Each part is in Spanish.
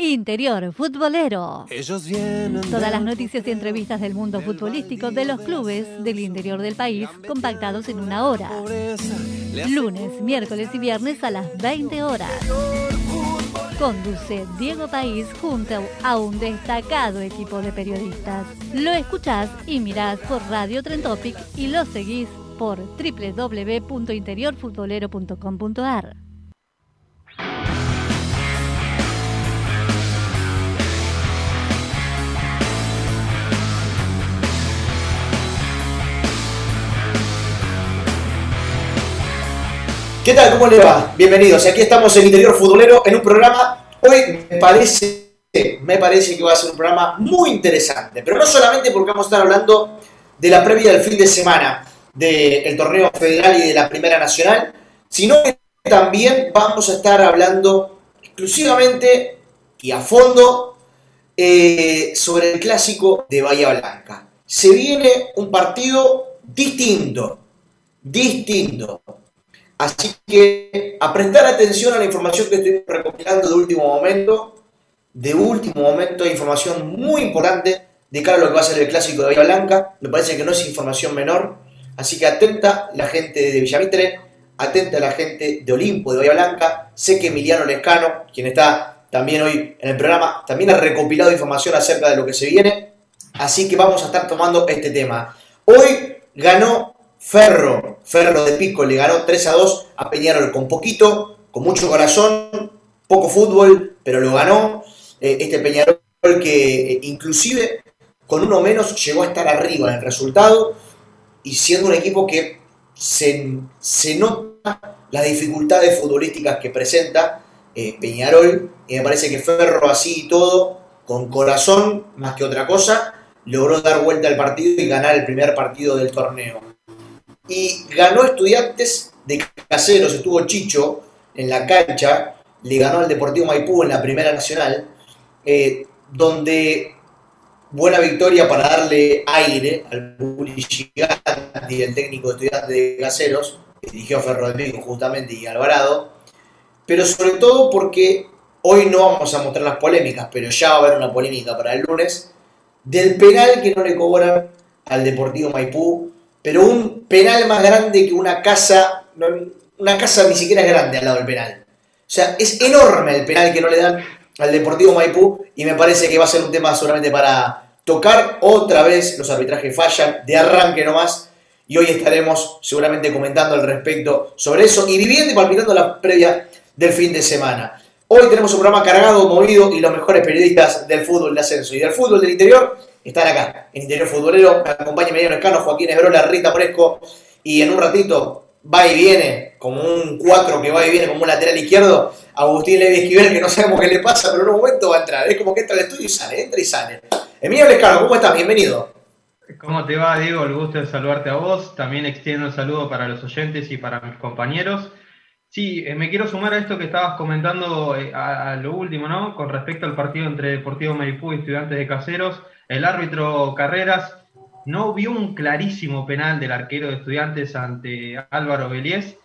Interior Futbolero. Todas las noticias y entrevistas del mundo futbolístico de los clubes del interior del país compactados en una hora. Lunes, miércoles y viernes a las 20 horas. Conduce Diego País junto a un destacado equipo de periodistas. Lo escuchás y mirás por Radio Trentopic y lo seguís por www.interiorfutbolero.com.ar. ¿Qué tal? ¿Cómo le va? Bienvenidos. Aquí estamos en Interior Futbolero en un programa. Hoy me parece, me parece que va a ser un programa muy interesante. Pero no solamente porque vamos a estar hablando de la previa del fin de semana del torneo federal y de la Primera Nacional, sino que también vamos a estar hablando exclusivamente y a fondo eh, sobre el clásico de Bahía Blanca. Se viene un partido distinto, distinto Así que a prestar atención a la información que estoy recopilando de último momento, de último momento, información muy importante de cara a lo que va a ser el clásico de Bahía Blanca. Me parece que no es información menor. Así que atenta la gente de Villamitre, atenta la gente de Olimpo, de Bahía Blanca. Sé que Emiliano Lescano, quien está también hoy en el programa, también ha recopilado información acerca de lo que se viene. Así que vamos a estar tomando este tema. Hoy ganó Ferro, Ferro de Pico le ganó 3 a 2 a Peñarol con poquito, con mucho corazón, poco fútbol, pero lo ganó. Eh, este Peñarol que eh, inclusive con uno menos llegó a estar arriba en el resultado y siendo un equipo que se, nota las dificultades futbolísticas que presenta eh, Peñarol y me parece que Ferro así y todo, con corazón más que otra cosa, logró dar vuelta al partido y ganar el primer partido del torneo y ganó Estudiantes de Caseros, estuvo Chicho en la cancha, le ganó al Deportivo Maipú en la Primera Nacional, eh, donde buena victoria para darle aire al y el técnico de Estudiantes de Caseros, que dirigió a Ferro Pico justamente y Alvarado, pero sobre todo porque hoy no vamos a mostrar las polémicas, pero ya va a haber una polémica para el lunes, del penal que no le cobran al Deportivo Maipú pero un penal más grande que una casa, una casa ni siquiera es grande al lado del penal. O sea, es enorme el penal que no le dan al Deportivo Maipú y me parece que va a ser un tema solamente para tocar otra vez, los arbitrajes fallan, de arranque nomás, y hoy estaremos seguramente comentando al respecto sobre eso y viviendo y palpitando la previa del fin de semana. Hoy tenemos un programa cargado, movido y los mejores periodistas del fútbol de ascenso y del fútbol del interior están acá, en Interior Futbolero. Me acompaña Mediano Escano, Joaquín Esbrola, Rita Fresco. Y en un ratito va y viene, como un 4 que va y viene como un lateral izquierdo, Agustín Levi Esquivel, que no sabemos qué le pasa, pero en un momento va a entrar. Es como que entra al estudio y sale, entra y sale. Emilio Lescano, ¿cómo estás? Bienvenido. ¿Cómo te va, Diego? El gusto de saludarte a vos. También extiendo un saludo para los oyentes y para mis compañeros. Sí, eh, me quiero sumar a esto que estabas comentando eh, a, lo último, ¿no? Con respecto al partido entre Deportivo Maipú y Estudiantes de Caseros. El árbitro Carreras no vio un clarísimo penal del arquero de estudiantes ante Álvaro Beliés.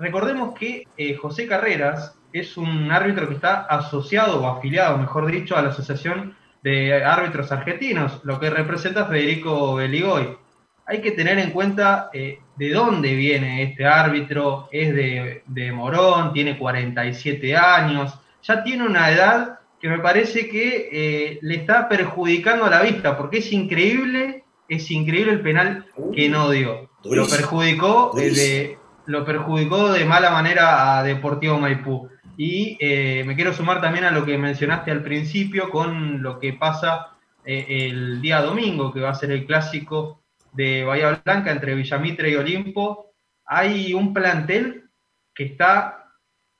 Recordemos que eh, José Carreras es un árbitro que está asociado o afiliado, mejor dicho, a la Asociación de Árbitros Argentinos, lo que representa Federico Beligoy. Hay que tener en cuenta eh, de dónde viene este árbitro, es de, de Morón, tiene 47 años, ya tiene una edad que me parece que eh, le está perjudicando a la vista, porque es increíble, es increíble el penal que no dio. Lo perjudicó, de, lo perjudicó de mala manera a Deportivo Maipú. Y eh, me quiero sumar también a lo que mencionaste al principio con lo que pasa eh, el día domingo, que va a ser el clásico de Bahía Blanca entre Villamitre y Olimpo. Hay un plantel que está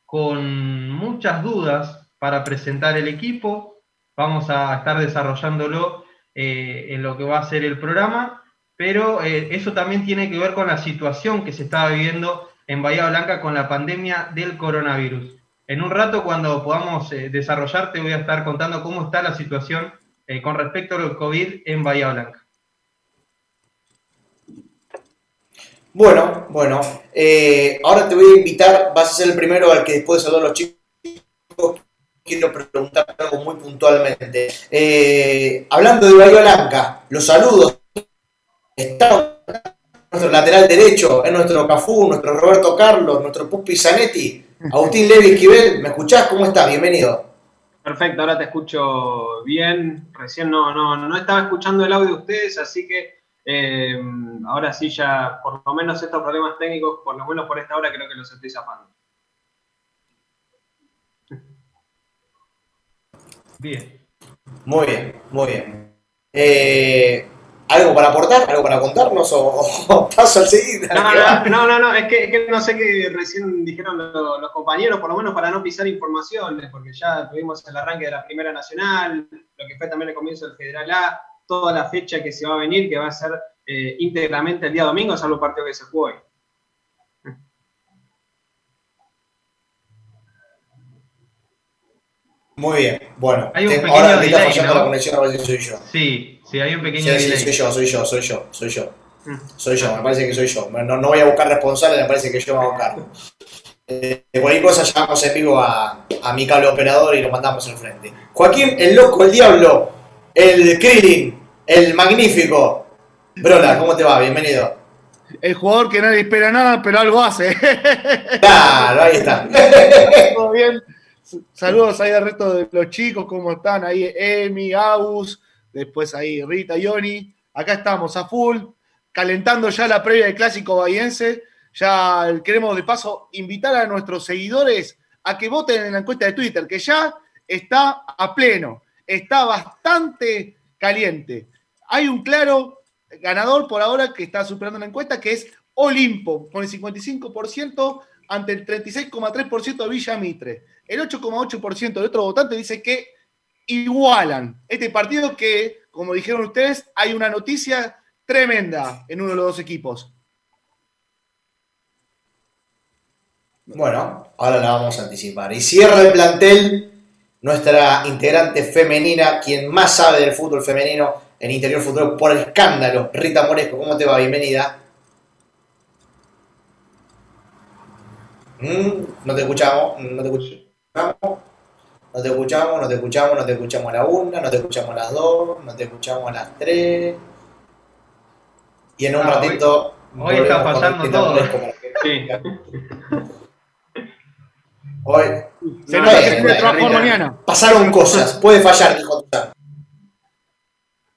con muchas dudas para presentar el equipo. vamos a estar desarrollándolo eh, en lo que va a ser el programa, pero eh, eso también tiene que ver con la situación que se estaba viviendo en Bahía Blanca con la pandemia del coronavirus. En un rato, cuando podamos eh, desarrollar, te voy a estar contando cómo está la situación con respecto al COVID en Bahía Blanca. Bueno, bueno, ahora te voy a invitar, vas a ser el primero al que después de saludar a los chicos quiero preguntar algo muy puntualmente. Eh, hablando de Bahía Blanca, los saludos. Está nuestro lateral derecho, es nuestro Cafú, nuestro Roberto Carlos, nuestro Pupi Zanetti, Agustín Levi Esquivel. ¿Me escuchás? ¿Cómo estás? Bienvenido. Perfecto, ahora te escucho bien. Recién no, no, no estaba escuchando el audio de ustedes, así que eh, ahora sí ya, por lo menos estos problemas técnicos, por lo menos por esta hora, creo que los estoy zapando. Bien. Muy bien, muy bien. Eh, ¿Algo para aportar? ¿Algo para contarnos? ¿O, paso al seguir? No, no, no, es, que, no sé qué recién dijeron los, compañeros, por lo menos para no pisar informaciones, porque ya tuvimos el arranque de la Primera Nacional, lo que fue también el comienzo del Federal A, toda la fecha que se va a venir, que va a ser eh, íntegramente el día domingo, salvo el partido que se juegue. Muy bien, bueno. Hay un pequeño ahora me está fallando la conexión a ver si soy yo. Sí, sí, hay un pequeño sí, Sí, soy yo, soy yo, soy yo, soy yo. Mm. Soy yo, me parece que soy yo. No, no voy a buscar responsables, me parece que yo me hago cargo. Eh, cualquier cosa llamamos en vivo a, a mi cable operador y lo mandamos al frente. Joaquín, el loco, el diablo, el Krillin, el magnífico. Brola, ¿cómo te va? Bienvenido. El jugador que nadie espera nada, pero algo hace. Claro, ahí está. Todo bien. Saludos ahí al resto de los chicos, ¿cómo están? Ahí Emi, Agus, después ahí Rita, Yoni. Acá estamos a full, calentando ya la previa del clásico bahiense. Ya queremos de paso invitar a nuestros seguidores a que voten en la encuesta de Twitter, que ya está a pleno, está bastante caliente. Hay un claro ganador por ahora que está superando la encuesta, que es Olimpo, con el 55% ante el 36,3% de Villa Mitre. El 8,8% de otros votantes dice que igualan este partido que, como dijeron ustedes, hay una noticia tremenda en uno de los dos equipos. Bueno, ahora la vamos a anticipar. Y cierra el plantel nuestra integrante femenina, quien más sabe del fútbol femenino en Interior Futuro por el escándalo. Rita Moresco, ¿cómo te va? Bienvenida. Mm, no te escuchamos, no te escuchamos. No te escuchamos, no te escuchamos, no te escuchamos a la una, no te escuchamos a las dos, no te escuchamos a las tres. Y en un ratito. Hoy, está pasando todo. Sí. Hoy. Se nota que se trabajar mañana. Pasaron cosas, puede fallar, dijo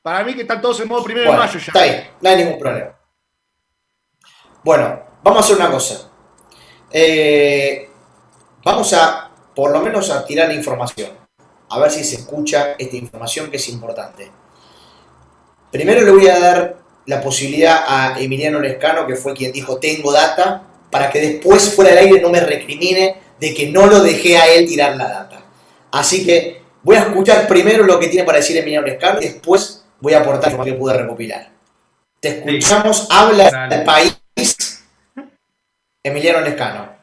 Para mí que están todos en modo primero de mayo ya. Está ahí, no hay ningún problema. Bueno, vamos a hacer una cosa. Eh, vamos a por lo menos a tirar la información, a ver si se escucha esta información que es importante. Primero le voy a dar la posibilidad a Emiliano Lescano, que fue quien dijo tengo data, para que después fuera del aire no me recrimine de que no lo dejé a él tirar la data. Así que voy a escuchar primero lo que tiene para decir Emiliano Lescano y después voy a aportar lo que pude recopilar. Te escuchamos, habla del país, Emiliano Lescano.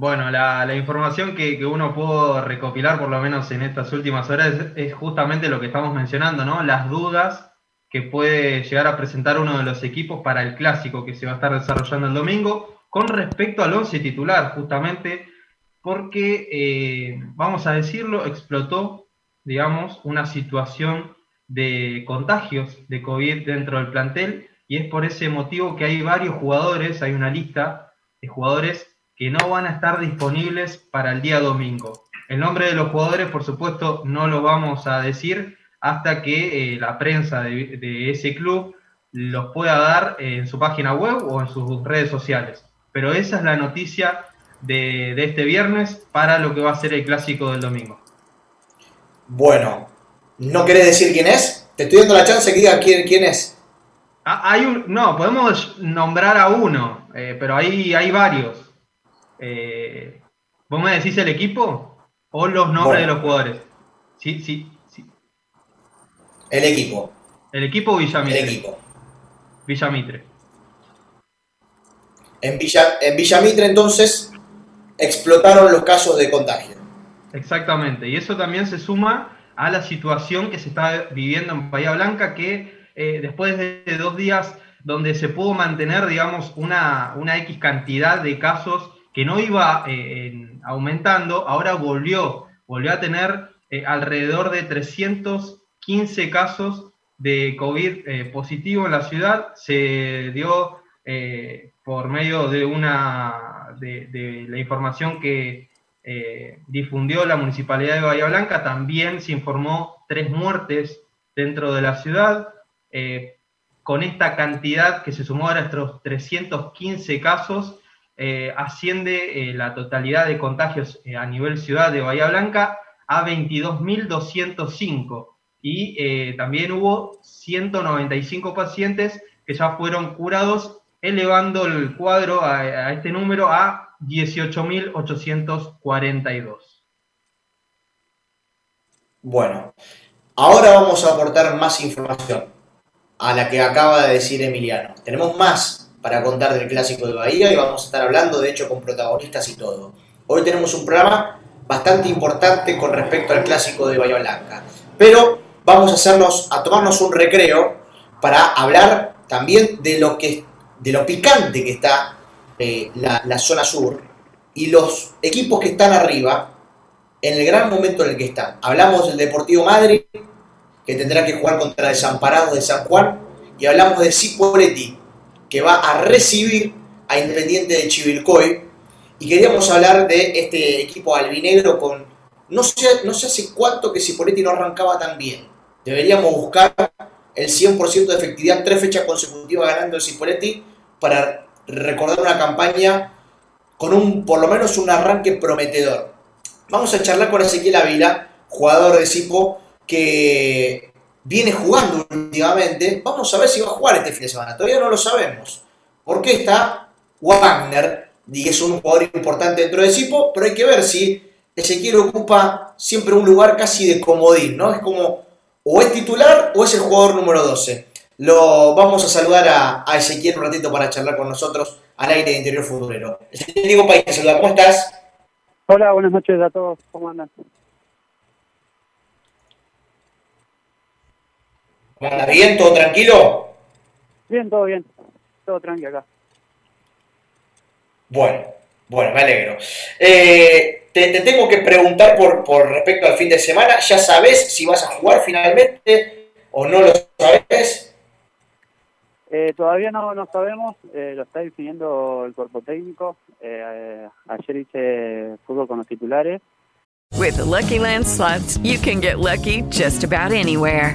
Bueno, la, información que, uno pudo recopilar, por lo menos en estas últimas horas, es, justamente lo que estamos mencionando, ¿no? Las dudas que puede llegar a presentar uno de los equipos para el clásico que se va a estar desarrollando el domingo, con respecto al once titular, justamente porque, eh, vamos a decirlo, explotó, digamos, una situación de contagios de COVID dentro del plantel, y es por ese motivo que hay varios jugadores, hay una lista de jugadores que no van a estar disponibles para el día domingo. El nombre de los jugadores, por supuesto, no lo vamos a decir hasta que eh, la prensa de, ese club los pueda dar en su página web o en sus redes sociales. Pero esa es la noticia de, este viernes para lo que va a ser el clásico del domingo. Bueno, ¿no querés decir quién es? Te estoy dando la chance que diga quién, quién es. Ah, hay un, no, podemos nombrar a uno, eh, pero hay, hay varios. Eh, ¿Vos me decís el equipo o los nombres de los jugadores? Sí, sí, sí. El equipo. El equipo Villamitre. El equipo. Villamitre. En, Villa, en Villamitre entonces explotaron los casos de contagio. Exactamente, y eso también se suma a la situación que se está viviendo en Bahía Blanca, que eh, después de dos días donde se pudo mantener, digamos, una, una X cantidad de casos que no iba eh, aumentando, ahora volvió, volvió a tener eh, alrededor de 315 casos de COVID positivo en la ciudad. Se dio por medio de una de, la información que difundió la municipalidad de Bahía Blanca, también se informó tres muertes dentro de la ciudad. Eh, con esta cantidad que se sumó a estos 315 casos, eh, asciende eh, la totalidad de contagios a nivel ciudad de Bahía Blanca a 22.205 y también hubo 195 pacientes que ya fueron curados, elevando el cuadro a, este número a 18.842. Bueno, ahora vamos a aportar más información a la que acaba de decir Emiliano. Tenemos más para contar del clásico de Bahía y vamos a estar hablando, de hecho, con protagonistas y todo. Hoy tenemos un programa bastante importante con respecto al clásico de Bahía Blanca. Pero vamos a hacernos, a tomarnos un recreo para hablar también de lo que de lo picante que está eh, la, zona sur y los equipos que están arriba en el gran momento en el que están. Hablamos del Deportivo Madrid, que tendrá que jugar contra el Desamparados de San Juan. Y hablamos de Cipoletti, que va a recibir a Independiente de Chivilcoy. Y queríamos hablar de este equipo albinegro con. No sé, no sé hace cuánto que Cipoletti no arrancaba tan bien. Deberíamos buscar el 100% de efectividad, tres fechas consecutivas ganando el Cipoletti, para recordar una campaña con un, por lo menos un arranque prometedor. Vamos a charlar con Ezequiel Ávila, jugador de Cipo, que viene jugando últimamente. Vamos a ver si va a jugar este fin de semana. Todavía no lo sabemos. Porque está Wagner, y es un jugador importante dentro de Cipo, pero hay que ver si Ezequiel ocupa siempre un lugar casi de comodín, ¿no? Es como o es titular o es el jugador número 12. Lo vamos a saludar a, a Ezequiel un ratito para charlar con nosotros al aire de Interior Futbolero. Diego País, saluda, ¿cómo estás? Hola, buenas noches a todos, ¿cómo andan? ¿Cómo anda? ¿Bien? ¿Todo tranquilo? Bien, todo bien. Todo tranquilo acá. Bueno, bueno, me alegro. Eh, te, tengo que preguntar por, por respecto al fin de semana. ¿Ya sabes si vas a jugar finalmente o no lo sabes? Eh, todavía no, no sabemos, eh, lo está definiendo el cuerpo técnico. Eh, ayer hice fútbol con los titulares. With the Lucky Land slots, you can get lucky just about anywhere.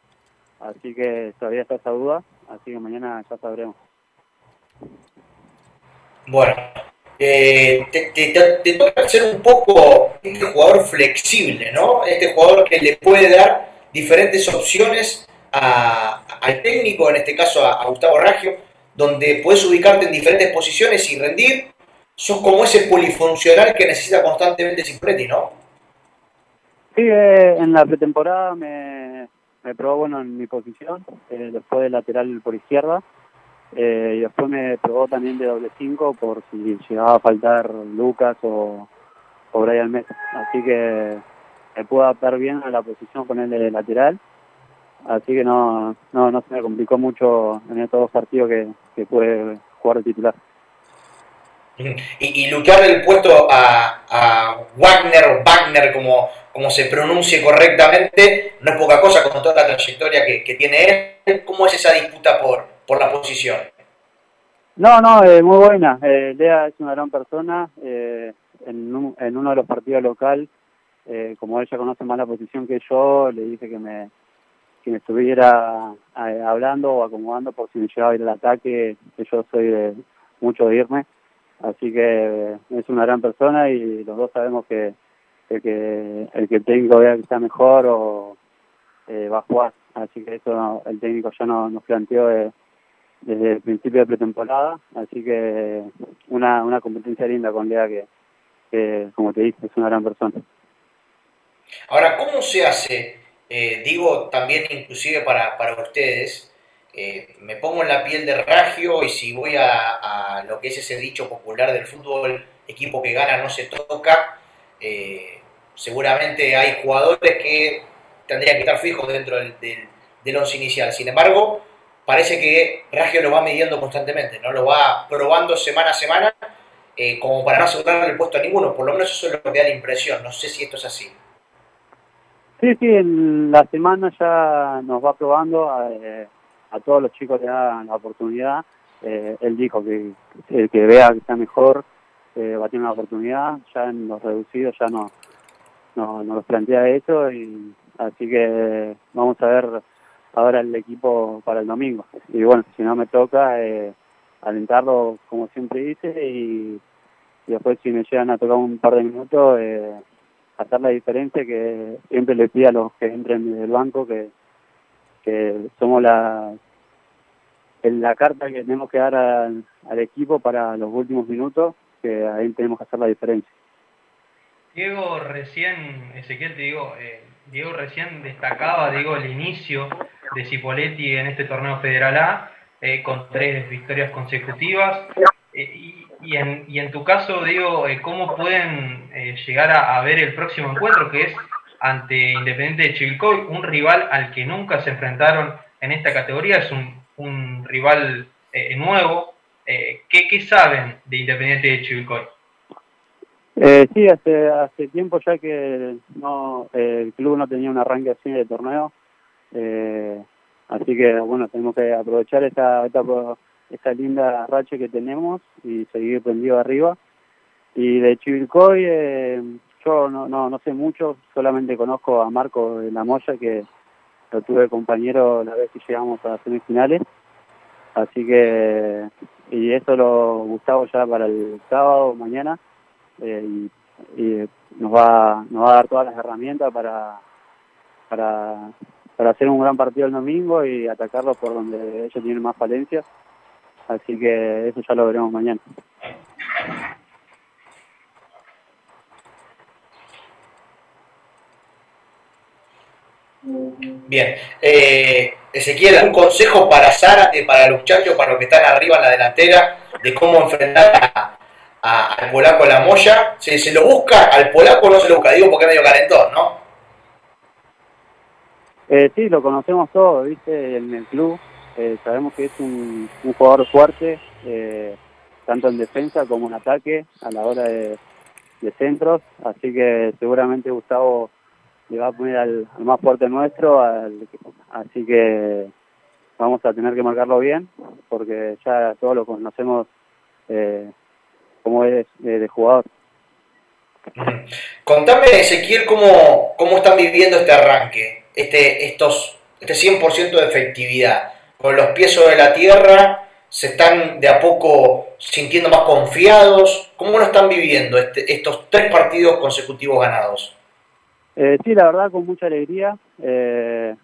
Así que todavía está esa duda. Así que mañana ya sabremos. Bueno, eh, te, te, te, toca ser un poco este jugador flexible, ¿no? Este jugador que le puede dar diferentes opciones a, al técnico, en este caso a, a, Gustavo Raggio, donde puedes ubicarte en diferentes posiciones y rendir. Sos como ese polifuncional que necesita constantemente Cipretti, ¿no? Sí, eh, en la pretemporada me, me probó bueno en mi posición, eh, después de lateral por izquierda. Eh, y después me probó también de doble 5 por si llegaba a faltar Lucas o, o Brian Mesa. Así que me puedo adaptar bien a la posición con él de lateral. Así que no, no, no se me complicó mucho en estos dos partidos que, que pude jugar de titular. Y, y luchar el puesto a, a Wagner o Wagner, como, como se pronuncie correctamente, no es poca cosa con toda la trayectoria que, que tiene él. ¿Cómo es esa disputa por, por la posición? No, no, eh, muy buena. Eh, Lea es una gran persona. Eh, en, un, en uno de los partidos local, eh, como ella conoce más la posición que yo, le dije que me, que me estuviera eh, hablando o acomodando por si me llegaba a ir al ataque, que yo soy de mucho de irme. Así que es una gran persona y los dos sabemos que el que el, que el técnico vea que está mejor o eh, va a jugar. Así que eso el técnico ya no, nos planteó de, desde el principio de pretemporada. Así que una, una competencia linda con Lea que, que, como te dije, es una gran persona. Ahora, ¿cómo se hace? Eh, digo también inclusive para, para ustedes, eh, me pongo en la piel de Ragio y si voy a, lo que es ese dicho popular del fútbol, equipo que gana no se toca, eh, seguramente hay jugadores que tendrían que estar fijos dentro del, del, del once inicial. Sin embargo, parece que Ragio lo va midiendo constantemente, no lo va probando semana a semana, eh, como para no asegurar el puesto a ninguno. Por lo menos eso es lo que da la impresión. No sé si esto es así. Sí, sí, en la semana ya nos va probando. A todos los chicos le dan la oportunidad. Eh, él dijo que el que vea que está mejor eh, va a tener una oportunidad. Ya en los reducidos ya no, no, no los plantea eso. Y, así que vamos a ver ahora el equipo para el domingo. Y bueno, si no me toca, eh, alentarlo como siempre hice y, después si me llegan a tocar un par de minutos, eh, hacer la diferencia que siempre le pido a los que entren del banco que que somos la la carta que tenemos que dar al, equipo para los últimos minutos, que ahí tenemos que hacer la diferencia. Diego recién, Ezequiel te digo, eh, Diego recién destacaba, digo, el inicio de Cipoletti en este torneo Federal A, eh, con tres victorias consecutivas. Eh, y, y, en, y en tu caso, digo, ¿cómo pueden llegar a, a ver el próximo encuentro, que es ante Independiente de Chivilcoy, un rival al que nunca se enfrentaron en esta categoría, es un, un rival eh, nuevo. Eh, ¿qué, ¿qué, saben de Independiente de Chivilcoy? Eh, sí, hace, hace tiempo ya que no el club no tenía un arranque así de torneo, eh, así que bueno, tenemos que aprovechar esta, esta, esta linda racha que tenemos y seguir prendido arriba. Y de Chivilcoy, eh, yo no, no, no sé mucho, solamente conozco a Marco de la Moya, que lo tuve compañero la vez que llegamos a semifinales. Así que, y eso lo Gustavo ya para el sábado, mañana, eh, y, y, nos, va, nos va a dar todas las herramientas para, para, para hacer un gran partido el domingo y atacarlo por donde ellos tienen más falencias. Así que eso ya lo veremos mañana. Bien. Eh, Ezequiel, ¿algún consejo para Zárate, para los muchachos, para los que están arriba en la delantera, de cómo enfrentar a, a, al polaco La Moya? ¿Se, ¿Se, lo busca al polaco no se lo busca? Digo porque es medio calentón, ¿no? Eh, sí, lo conocemos todos, ¿viste? En el club. Eh, sabemos que es un, un jugador fuerte, eh, tanto en defensa como en ataque, a la hora de centros. Así que seguramente Gustavo le va a poner al, más fuerte nuestro, al, así que vamos a tener que marcarlo bien, porque ya todos lo conocemos eh, como es de, de, jugador. Contame, Ezequiel, cómo, cómo están viviendo este arranque, este, estos, este 100% de efectividad, con los pies sobre la tierra, se están de a poco sintiendo más confiados, ¿cómo lo están viviendo este, estos tres partidos consecutivos ganados? Eh, sí, la verdad, con mucha alegría. Eh,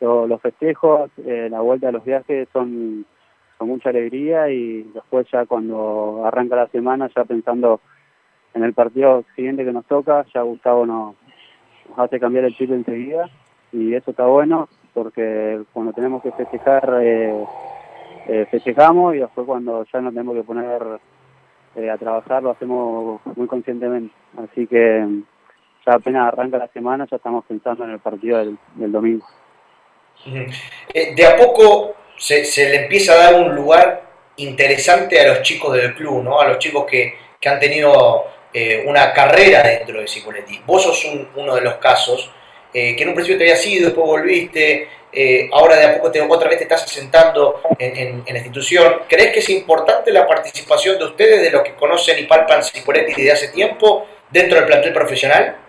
lo, los festejos, eh, la vuelta a los viajes son con mucha alegría y después ya cuando arranca la semana, ya pensando en el partido siguiente que nos toca, ya Gustavo nos, hace cambiar el chip enseguida y eso está bueno porque cuando tenemos que festejar, eh, eh, festejamos y después cuando ya nos tenemos que poner eh, a trabajar lo hacemos muy conscientemente. Así que ya apenas arranca la semana, ya estamos pensando en el partido del, domingo. Eh, de a poco se, se, le empieza a dar un lugar interesante a los chicos del club, ¿no? A los chicos que, que han tenido eh, una carrera dentro de Cipoletti. Vos sos uno de los casos eh, que en un principio te había sido, después volviste, ahora de a poco te, otra vez te estás asentando en, la institución. ¿Crees que es importante la participación de ustedes, de los que conocen y palpan Cipoletti desde hace tiempo, dentro del plantel profesional?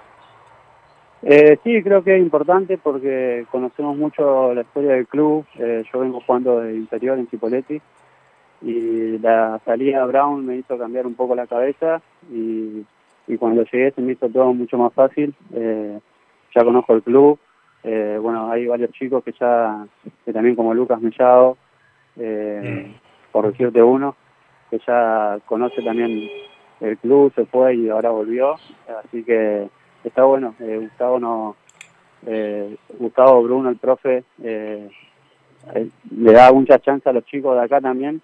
Sí, creo que es importante porque conocemos mucho la historia del club. yo vengo jugando de interior en Cipoletti y la salida de Brown me hizo cambiar un poco la cabeza y, cuando llegué se me hizo todo mucho más fácil. Eh, ya conozco el club, eh, bueno, hay varios chicos que ya, que también como Lucas Mellado, eh, mm. por decirte uno, que ya conoce también el club, se fue y ahora volvió, así que está bueno, Gustavo no... Gustavo Bruno, el profe, le da mucha chance a los chicos de acá también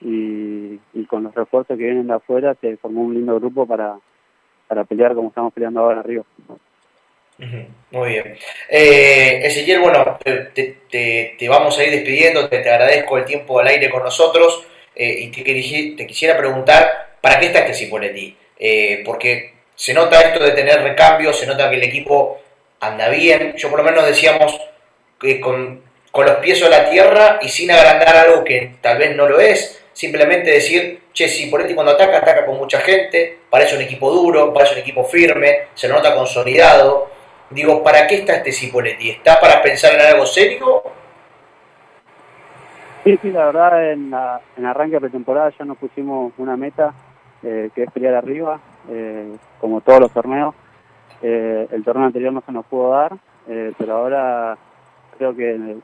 y, con los refuerzos que vienen de afuera se formó un lindo grupo para, para pelear como estamos peleando ahora arriba. Muy bien. Eh, Ezequiel, bueno, te, te, vamos a ir despidiendo, te, te, agradezco el tiempo al aire con nosotros eh, y te, te, quisiera preguntar, ¿para qué está este Cipoletti? Eh, porque se nota esto de tener recambios, se nota que el equipo anda bien, yo por lo menos decíamos que con, con los pies a la tierra y sin agrandar algo que tal vez no lo es, simplemente decir, che, si Poletti cuando ataca, ataca con mucha gente, parece un equipo duro, parece un equipo firme, se lo nota consolidado. Digo, ¿para qué está este Cipoletti? ¿Está para pensar en algo serio? Sí, sí, la verdad, en, en arranque de pretemporada ya nos pusimos una meta, eh, que es pelear arriba, eh, como todos los torneos. Eh, el torneo anterior no se nos pudo dar, pero ahora creo que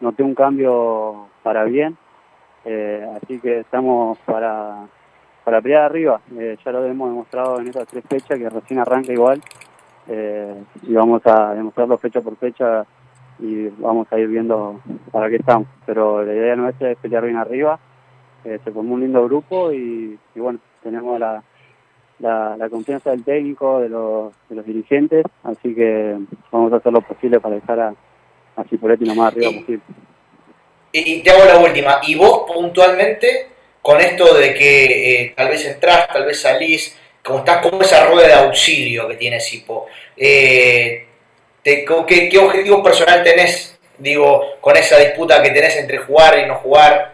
noté un cambio para bien. Eh, así que estamos para, para pelear arriba. Eh, ya lo hemos demostrado en estas tres fechas, que recién arranca igual. Eh, y vamos a demostrarlo fecha por fecha y vamos a ir viendo para qué estamos. Pero la idea nuestra es pelear bien arriba. se formó un lindo grupo y, bueno, tenemos la, la, confianza del técnico, de los, de los dirigentes, así que vamos a hacer lo posible para dejar a, a Cipoletti lo más arriba posible. Y te hago la última. ¿Y vos puntualmente, con esto de que eh, tal vez entras, tal vez salís, como estás como esa rueda de auxilio que tiene Sipo, eh, ¿qué, ¿qué, objetivo personal tenés, digo, con esa disputa que tenés entre jugar y no jugar?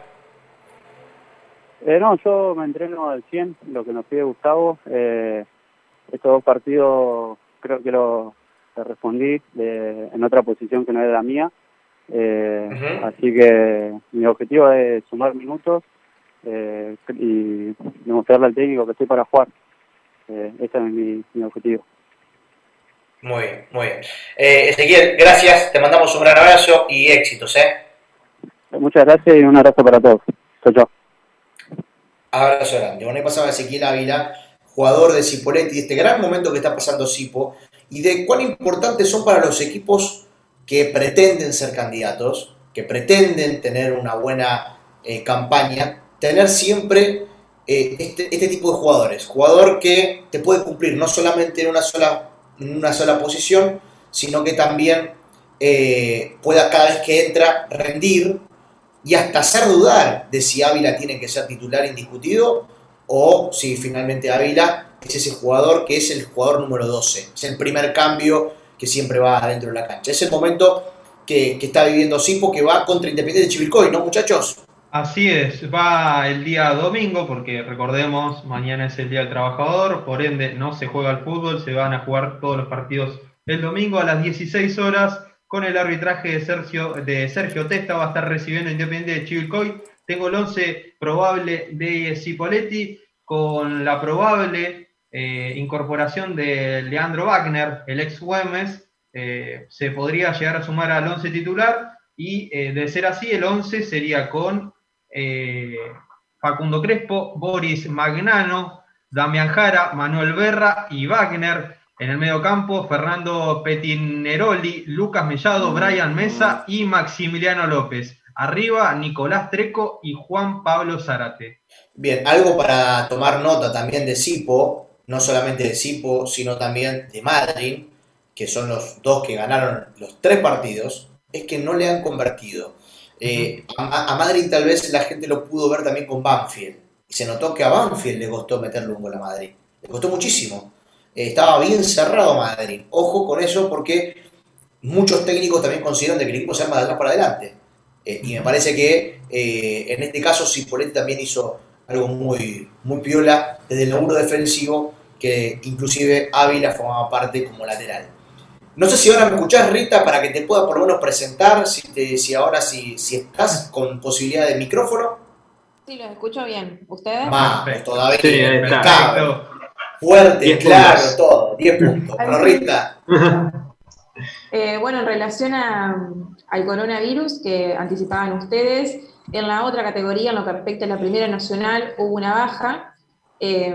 Eh, no, yo me entreno al 100, lo que nos pide Gustavo. estos dos partidos creo que lo respondí en otra posición que no era la mía. Eh, Así que mi objetivo es sumar minutos eh, y demostrarle al técnico que estoy para jugar. Eh, ese es mi, objetivo. Muy bien, muy bien. Eh, Ezequiel, gracias, te mandamos un gran abrazo y éxitos. ¿eh? Muchas gracias y un abrazo para todos. Chao, chao. Abrazo grande. Bueno, ahí pasaba Ezequiel Ávila, jugador de Cipoletti, este gran momento que está pasando Cipo y de cuán importantes son para los equipos que pretenden ser candidatos, que pretenden tener una buena eh, campaña, tener siempre eh, este, este, tipo de jugadores. Jugador que te puede cumplir no solamente en una sola, en una sola posición, sino que también eh, pueda cada vez que entra rendir y hasta hacer dudar de si Ávila tiene que ser titular indiscutido o si finalmente Ávila es ese jugador que es el jugador número 12, es el primer cambio que siempre va adentro de la cancha. Es el momento que, está viviendo Sipo, que va contra Independiente de Chivilcoy, ¿no, muchachos? Así es, va el día domingo, porque recordemos, mañana es el Día del Trabajador, por ende no se juega al fútbol, se van a jugar todos los partidos el domingo a las 16 horas con el arbitraje de Sergio, de Sergio Testa, va a estar recibiendo Independiente de Chivilcoy. Tengo el 11 probable de Cipoletti, con la probable eh, incorporación de Leandro Wagner, el ex Güemes, eh, se podría llegar a sumar al 11 titular y eh, de ser así, el 11 sería con Facundo Crespo, Boris Magnano, Damián Jara, Manuel Berra y Wagner. En el medio campo, Fernando Petineroli, Lucas Mellado, Brian Mesa y Maximiliano López. Arriba, Nicolás Treco y Juan Pablo Zárate. Bien, algo para tomar nota también de Sipo, no solamente de Sipo, sino también de Madrid, que son los dos que ganaron los tres partidos, es que no le han convertido. Eh, a, Madrid tal vez la gente lo pudo ver también con Banfield. Y se notó que a Banfield le costó meterle un gol a Madrid. Le costó muchísimo. Eh, estaba bien cerrado Madrid. Ojo con eso porque muchos técnicos también consideran que el equipo se arma de atrás para adelante. Eh, y me parece que en este caso Cipoletti también hizo algo muy, muy piola desde el laburo defensivo que inclusive Ávila formaba parte como lateral. No sé si ahora me escuchás, Rita, para que te pueda por lo menos presentar, si, te, si ahora si, si estás con posibilidad de micrófono. Sí, los escucho bien. ¿Ustedes? Más, todavía. Sí, está, Fuerte, claro, todo. 10 puntos. Pero Rita. Eh, bueno, en relación al coronavirus que anticipaban ustedes, en la otra categoría, en lo que respecta a la Primera Nacional, hubo una baja eh,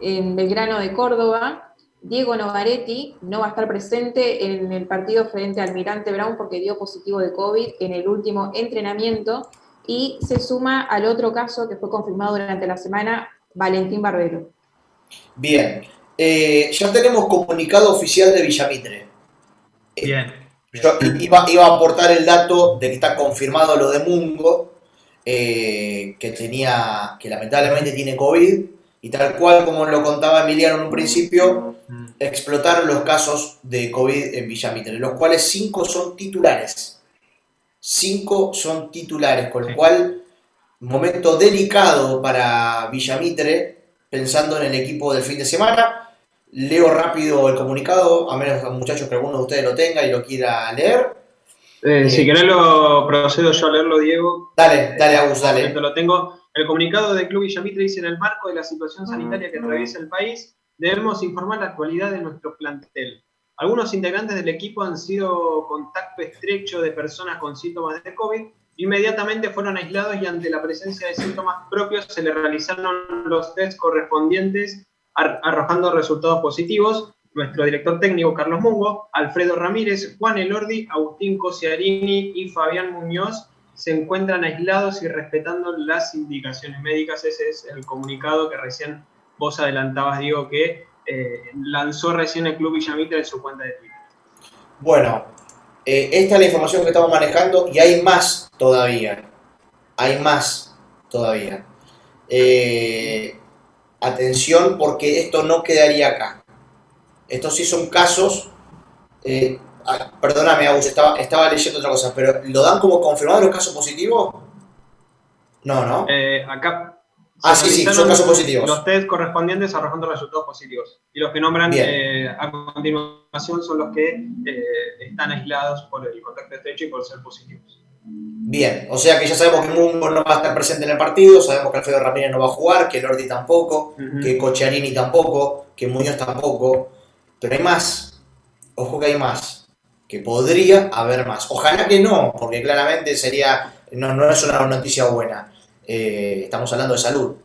en Belgrano de Córdoba. Diego Novaretti no va a estar presente en el partido frente al Almirante Brown porque dio positivo de COVID en el último entrenamiento y se suma al otro caso que fue confirmado durante la semana, Valentín Barbero. Bien, eh, ya tenemos comunicado oficial de Villamitre. Bien. Yo iba, iba, a aportar el dato de que está confirmado lo de Mungo, eh, que tenía, que lamentablemente tiene COVID, y tal cual como lo contaba Emiliano en un principio, explotaron los casos de COVID en Villamitre, los cuales cinco son titulares. Cinco son titulares, con lo cual, momento delicado para Villamitre, pensando en el equipo del fin de semana. Leo rápido el comunicado, a menos muchachos que alguno de ustedes lo tenga y lo quiera leer. Eh, si querés lo procedo yo a leerlo, Diego. Dale, dale, Agus, dale. Lo tengo. El comunicado del Club Villamitre dice en el marco de la situación sanitaria que atraviesa el país, debemos informar la actualidad de nuestro plantel. Algunos integrantes del equipo han sido contacto estrecho de personas con síntomas de COVID. Inmediatamente fueron aislados y ante la presencia de síntomas propios se les realizaron los test correspondientes arrojando resultados positivos nuestro director técnico Carlos Mungo, Alfredo Ramírez, Juan Elordi, Agustín Cosiarini y Fabián Muñoz se encuentran aislados y respetando las indicaciones médicas. Ese es el comunicado que recién vos adelantabas, Diego, que eh, lanzó recién el Club Villamitra en su cuenta de Twitter. Bueno, eh, esta es la información que estamos manejando y hay más todavía. Hay más todavía. Eh, atención porque esto no quedaría acá. Estos sí son casos. Eh, perdóname, Agus, estaba, estaba leyendo otra cosa, pero ¿lo dan como confirmado los casos positivos? No, ¿no? Acá. Ah, sí, sí, son casos positivos. Los test correspondientes arrojando resultados positivos. Y los que nombran eh, a continuación son los que eh, están aislados por el contacto estrecho y por ser positivos. Bien, o sea que ya sabemos que Mungo no va a estar presente en el partido, sabemos que Alfredo Ramírez no va a jugar, que Lordi tampoco, que Cocharini tampoco, que Muñoz tampoco. Pero hay más. Ojo que hay más. Que podría haber más. Ojalá que no, porque claramente sería. No, no es una noticia buena. Eh, estamos hablando de salud.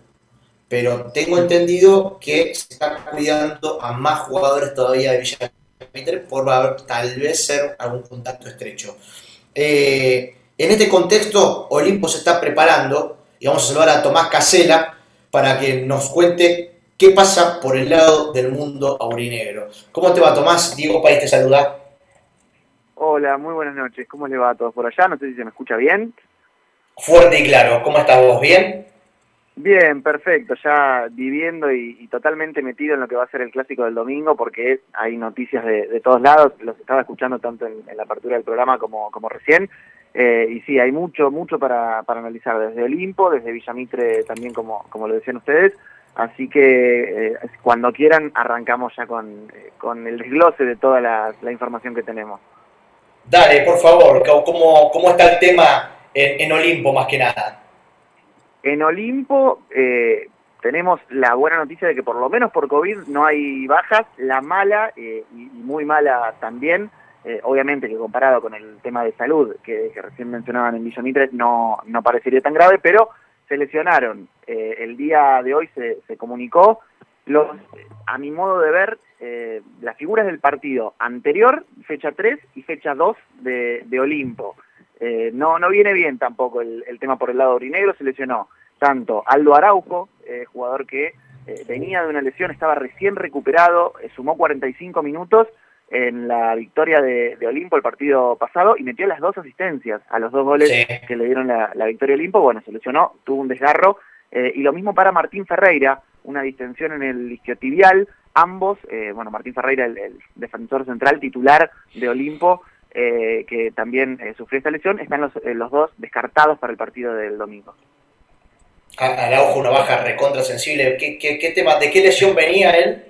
Pero tengo entendido que se está cuidando a más jugadores todavía de Villa por tal vez ser algún contacto estrecho. Eh, en este contexto, Olimpo se está preparando y vamos a saludar a Tomás Casela para que nos cuente ¿Qué pasa por el lado del mundo aurinegro? ¿Cómo te va, Tomás? Diego País te saluda. Hola, muy buenas noches. ¿Cómo le va a todos por allá? No sé si se me escucha bien. Fuerte y claro. ¿Cómo estás vos? ¿Bien? Bien, perfecto. Ya viviendo y, totalmente metido en lo que va a ser el clásico del domingo, porque hay noticias de, todos lados. Los estaba escuchando tanto en, la apertura del programa como, como recién. Eh, y sí, hay mucho, mucho para, para analizar desde Olimpo, desde Villamitre también, como, como lo decían ustedes. Así que eh, cuando quieran arrancamos ya con, eh, con el desglose de toda la, información que tenemos. Dale, por favor, ¿cómo, cómo está el tema en, Olimpo más que nada? En Olimpo eh, tenemos la buena noticia de que por lo menos por COVID no hay bajas, la mala y, muy mala también, obviamente que comparado con el tema de salud que, recién mencionaban en Villa Mitre no, no parecería tan grave, pero se lesionaron. Eh, el día de hoy se, comunicó, los, a mi modo de ver, eh, las figuras del partido anterior, fecha 3 y fecha 2 de, Olimpo. Eh, no, no viene bien tampoco el, tema por el lado orinegro, se lesionó tanto Aldo Araujo, jugador que eh, venía de una lesión, estaba recién recuperado, eh, sumó 45 minutos en la victoria de, Olimpo el partido pasado y metió las dos asistencias a los dos goles que le dieron la, victoria a Olimpo. Bueno, se lesionó, tuvo un desgarro. Eh, y lo mismo para Martín Ferreira, una distensión en el isquiotibial. Ambos, bueno, Martín Ferreira, el, defensor central titular de Olimpo, que también sufrió esta lesión, están los, los dos descartados para el partido del domingo. Araujo una baja recontra sensible. ¿Qué, qué, tema, ¿De qué lesión venía él?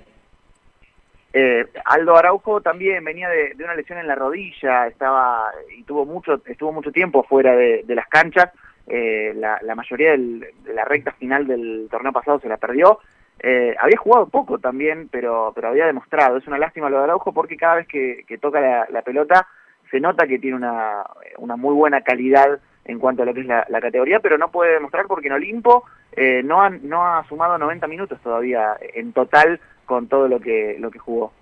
Eh, Aldo Araujo también venía de, una lesión en la rodilla, estaba y tuvo mucho, estuvo mucho tiempo fuera de, las canchas. Eh, la, mayoría de la recta final del torneo pasado se la perdió. Eh, había jugado poco también, pero, pero había demostrado. Es una lástima lo de Araujo porque cada vez que, toca la, la, pelota se nota que tiene una, una muy buena calidad en cuanto a lo que es la, categoría, pero no puede demostrar porque en Olimpo eh, no, han, no ha sumado 90 minutos todavía en total con todo lo que, lo que jugó.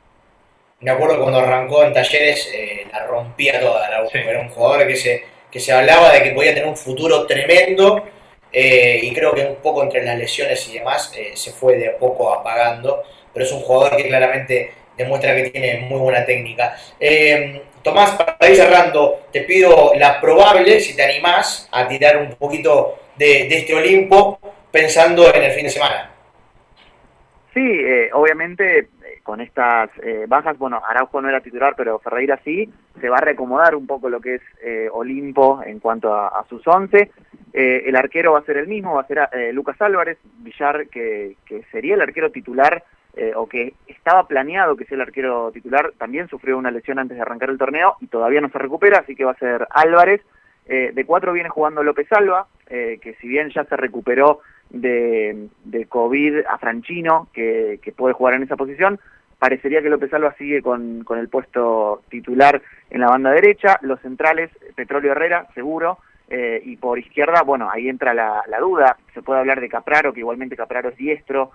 Me acuerdo cuando arrancó en Talleres, eh, la rompía toda, era un jugador que se, que se hablaba de que podía tener un futuro tremendo eh, y creo que un poco entre las lesiones y demás se fue de a poco apagando, pero es un jugador que claramente demuestra que tiene muy buena técnica. Tomás, para ir cerrando, te pido la probable, si te animás, a tirar un poquito de, este Olimpo pensando en el fin de semana. Sí, eh, obviamente eh, con estas eh, bajas, bueno, Araujo no era titular, pero Ferreira sí, se va a reacomodar un poco lo que es Olimpo en cuanto a, sus once. el arquero va a ser el mismo, va a ser Lucas Álvarez, Villar, que sería el arquero titular eh, o que estaba planeado que sea el arquero titular, también sufrió una lesión antes de arrancar el torneo y todavía no se recupera, así que va a ser Álvarez. Eh, de cuatro viene jugando López Alba, eh, que si bien ya se recuperó de, COVID a Franchino, que, puede jugar en esa posición, parecería que López Alba sigue con, el puesto titular en la banda derecha. Los centrales, Petróleo Herrera, seguro. y por izquierda, bueno, ahí entra la, la, duda. Se puede hablar de Capraro, que igualmente Capraro es diestro,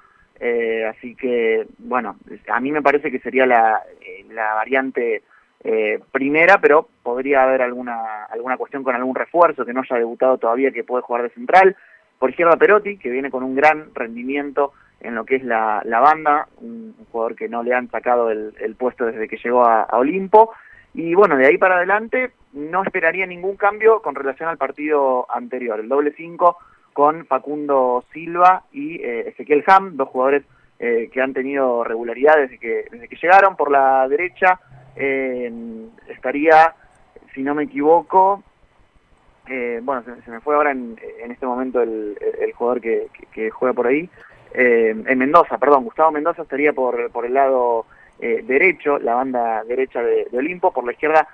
eh, así que, bueno, a mí me parece que sería la, eh, la variante eh, primera, pero podría haber alguna, alguna cuestión con algún refuerzo que no haya debutado todavía que puede jugar de central. Por izquierda Perotti, que viene con un gran rendimiento en lo que es la, la banda, un, jugador que no le han sacado el, puesto desde que llegó a, Olimpo. Y bueno, de ahí para adelante no esperaría ningún cambio con relación al partido anterior. El doble 5 con Facundo Silva y eh, Ezequiel Ham, dos jugadores eh, que han tenido regularidad desde que, desde que llegaron. Por la derecha estaría, si no me equivoco, eh, bueno, se, me fue ahora en, este momento el, jugador que, juega por ahí, en Mendoza, perdón, Gustavo Mendoza estaría por, por el lado derecho, la banda derecha de, de Olimpo, por la izquierda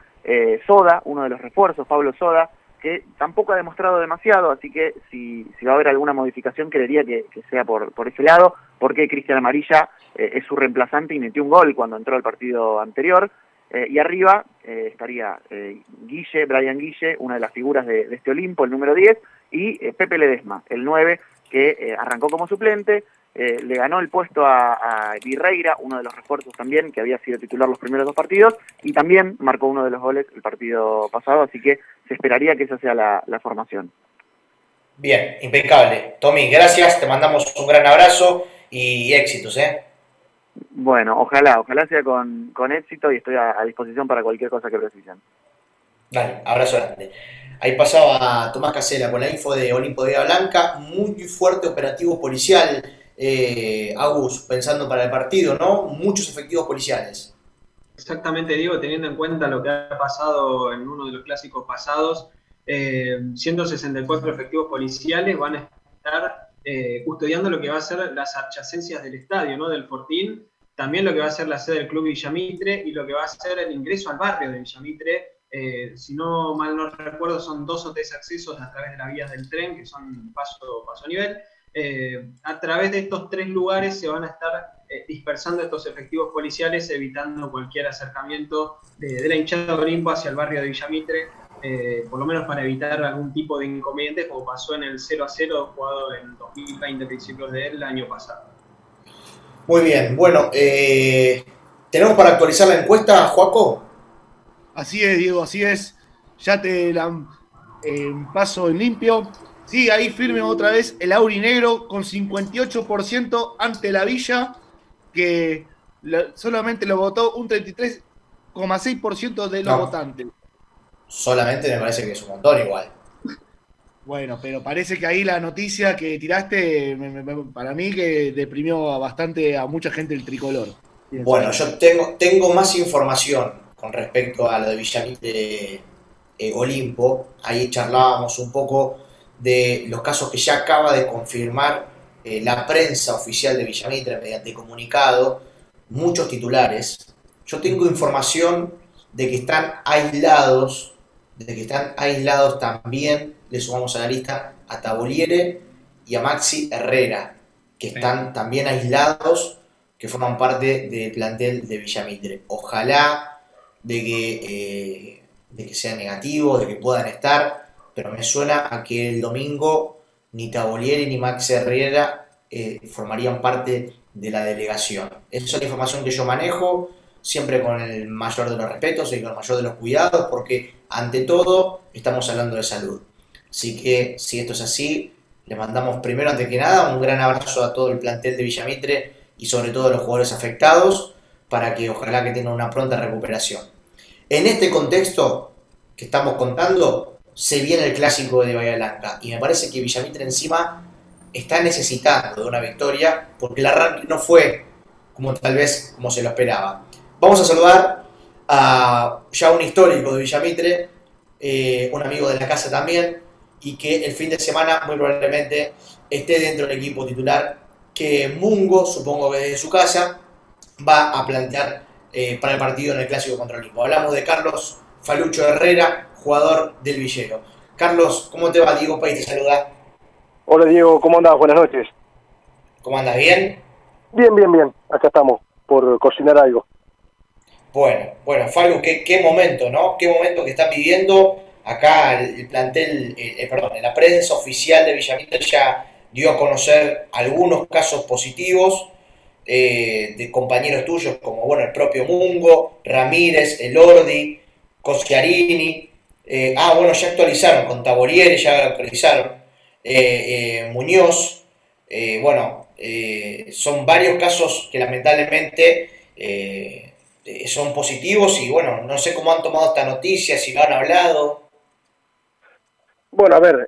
Soda, uno de los refuerzos, Pablo Soda, que tampoco ha demostrado demasiado, así que si, va a haber alguna modificación, creería que, sea por, por ese lado, porque Cristian Amarilla eh, es su reemplazante y metió un gol cuando entró al partido anterior. Eh, y arriba eh, estaría Guille, Brian Guille, una de las figuras de, de este Olimpo, el número 10, y Pepe Ledesma, el 9, que arrancó como suplente, eh, le ganó el puesto a, a, Virreira, uno de los refuerzos también, que había sido titular los primeros dos partidos, y también marcó uno de los goles el partido pasado, así que se esperaría que esa sea la, formación. Bien, impecable. Tommy, gracias, te mandamos un gran abrazo y éxitos, ¿eh? Bueno, ojalá, ojalá sea con, éxito y estoy a, disposición para cualquier cosa que precisen. Dale, abrazo grande. Ahí pasaba Tomás Casela con la info de Olimpo de Blanca, muy fuerte operativo policial eh, Agus, pensando para el partido, ¿no? Muchos efectivos policiales. Exactamente, Diego, teniendo en cuenta lo que ha pasado en uno de los clásicos pasados, eh, 164 efectivos policiales van a estar eh, custodiando lo que va a ser las adyacencias del estadio, ¿no? Del Fortín, también lo que va a ser la sede del Club Villamitre y lo que va a ser el ingreso al barrio de Villamitre. Eh, si no mal no recuerdo, son dos o tres accesos a través de las vías del tren, que son paso, paso a nivel. Eh, a través de estos tres lugares se van a estar eh, dispersando estos efectivos policiales, evitando cualquier acercamiento de, la hinchada de Olimpo hacia el barrio de Villamitre, eh, por lo menos para evitar algún tipo de inconvenientes, como pasó en el 0 a 0 jugado en 2020, principios del año pasado. Muy bien, bueno, ¿tenemos para actualizar la encuesta, Joaco? Así es, Diego, así es. Ya te la paso en limpio Sí, ahí firme otra vez el Aurinegro con 58% ante la Villa, que solamente lo votó un 33,6% de los votantes. Solamente me parece que es un montón igual. Bueno, pero parece que ahí la noticia que tiraste, para mí que deprimió bastante a mucha gente el tricolor. Bueno, yo tengo, tengo más información con respecto a lo de Villamitre eh, Olimpo. Ahí charlábamos un poco de los casos que ya acaba de confirmar eh, la prensa oficial de Villamitre mediante comunicado, muchos titulares. Yo tengo información de que están aislados, de que están aislados también le sumamos a la lista a Taboliere y a Maxi Herrera, que están también aislados, que forman parte del plantel de Villamitre. Ojalá de que, eh, de que sea negativo, de que puedan estar, pero me suena a que el domingo ni Taboliere ni Maxi Herrera eh, formarían parte de la delegación. Esa es la información que yo manejo, siempre con el mayor de los respetos y con el mayor de los cuidados, porque ante todo estamos hablando de salud. Así que si esto es así, le mandamos primero, ante que nada, un gran abrazo a todo el plantel de Villamitre y sobre todo a los jugadores afectados para que ojalá que tengan una pronta recuperación. En este contexto que estamos contando, se viene el clásico de Bahía Blanca y me parece que Villamitre encima está necesitando de una victoria porque el arranque no fue como tal vez como se lo esperaba. Vamos a saludar a ya un histórico de Villamitre, eh, un amigo de la casa también, y que el fin de semana muy probablemente esté dentro del equipo titular que Mungo, supongo que desde su casa, va a plantear eh, para el partido en el Clásico contra el Olimpo. Hablamos de Carlos Falucho Herrera, jugador del Villero. Carlos, ¿cómo te va? Diego País te saluda. Hola Diego, ¿cómo andas? Buenas noches. ¿Cómo andas? ¿Bien? Bien, bien, bien. Acá estamos por cocinar algo. Bueno, bueno, Falu, qué, qué momento, ¿no? Qué momento que están viviendo acá el, plantel, eh, eh, perdón, la prensa oficial de Villamitre ya dio a conocer algunos casos positivos eh, de compañeros tuyos, como bueno, el propio Mungo, Ramírez, Elordi, Coschiarini. ah, bueno, ya actualizaron, con Taboriere ya actualizaron, Muñoz. bueno, son varios casos que lamentablemente son positivos y bueno, no sé cómo han tomado esta noticia, si lo han hablado. Bueno, a ver.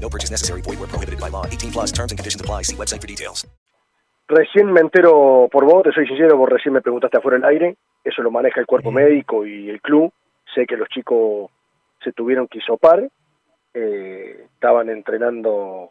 No purchase necessary. Void where prohibited by law. 18 plus terms and conditions apply. See website for details. Recién me entero por vos, te soy sincero, vos recién me preguntaste afuera del aire. Eso lo maneja el cuerpo médico y el club. Sé que los chicos se tuvieron que isopar. Eh, estaban entrenando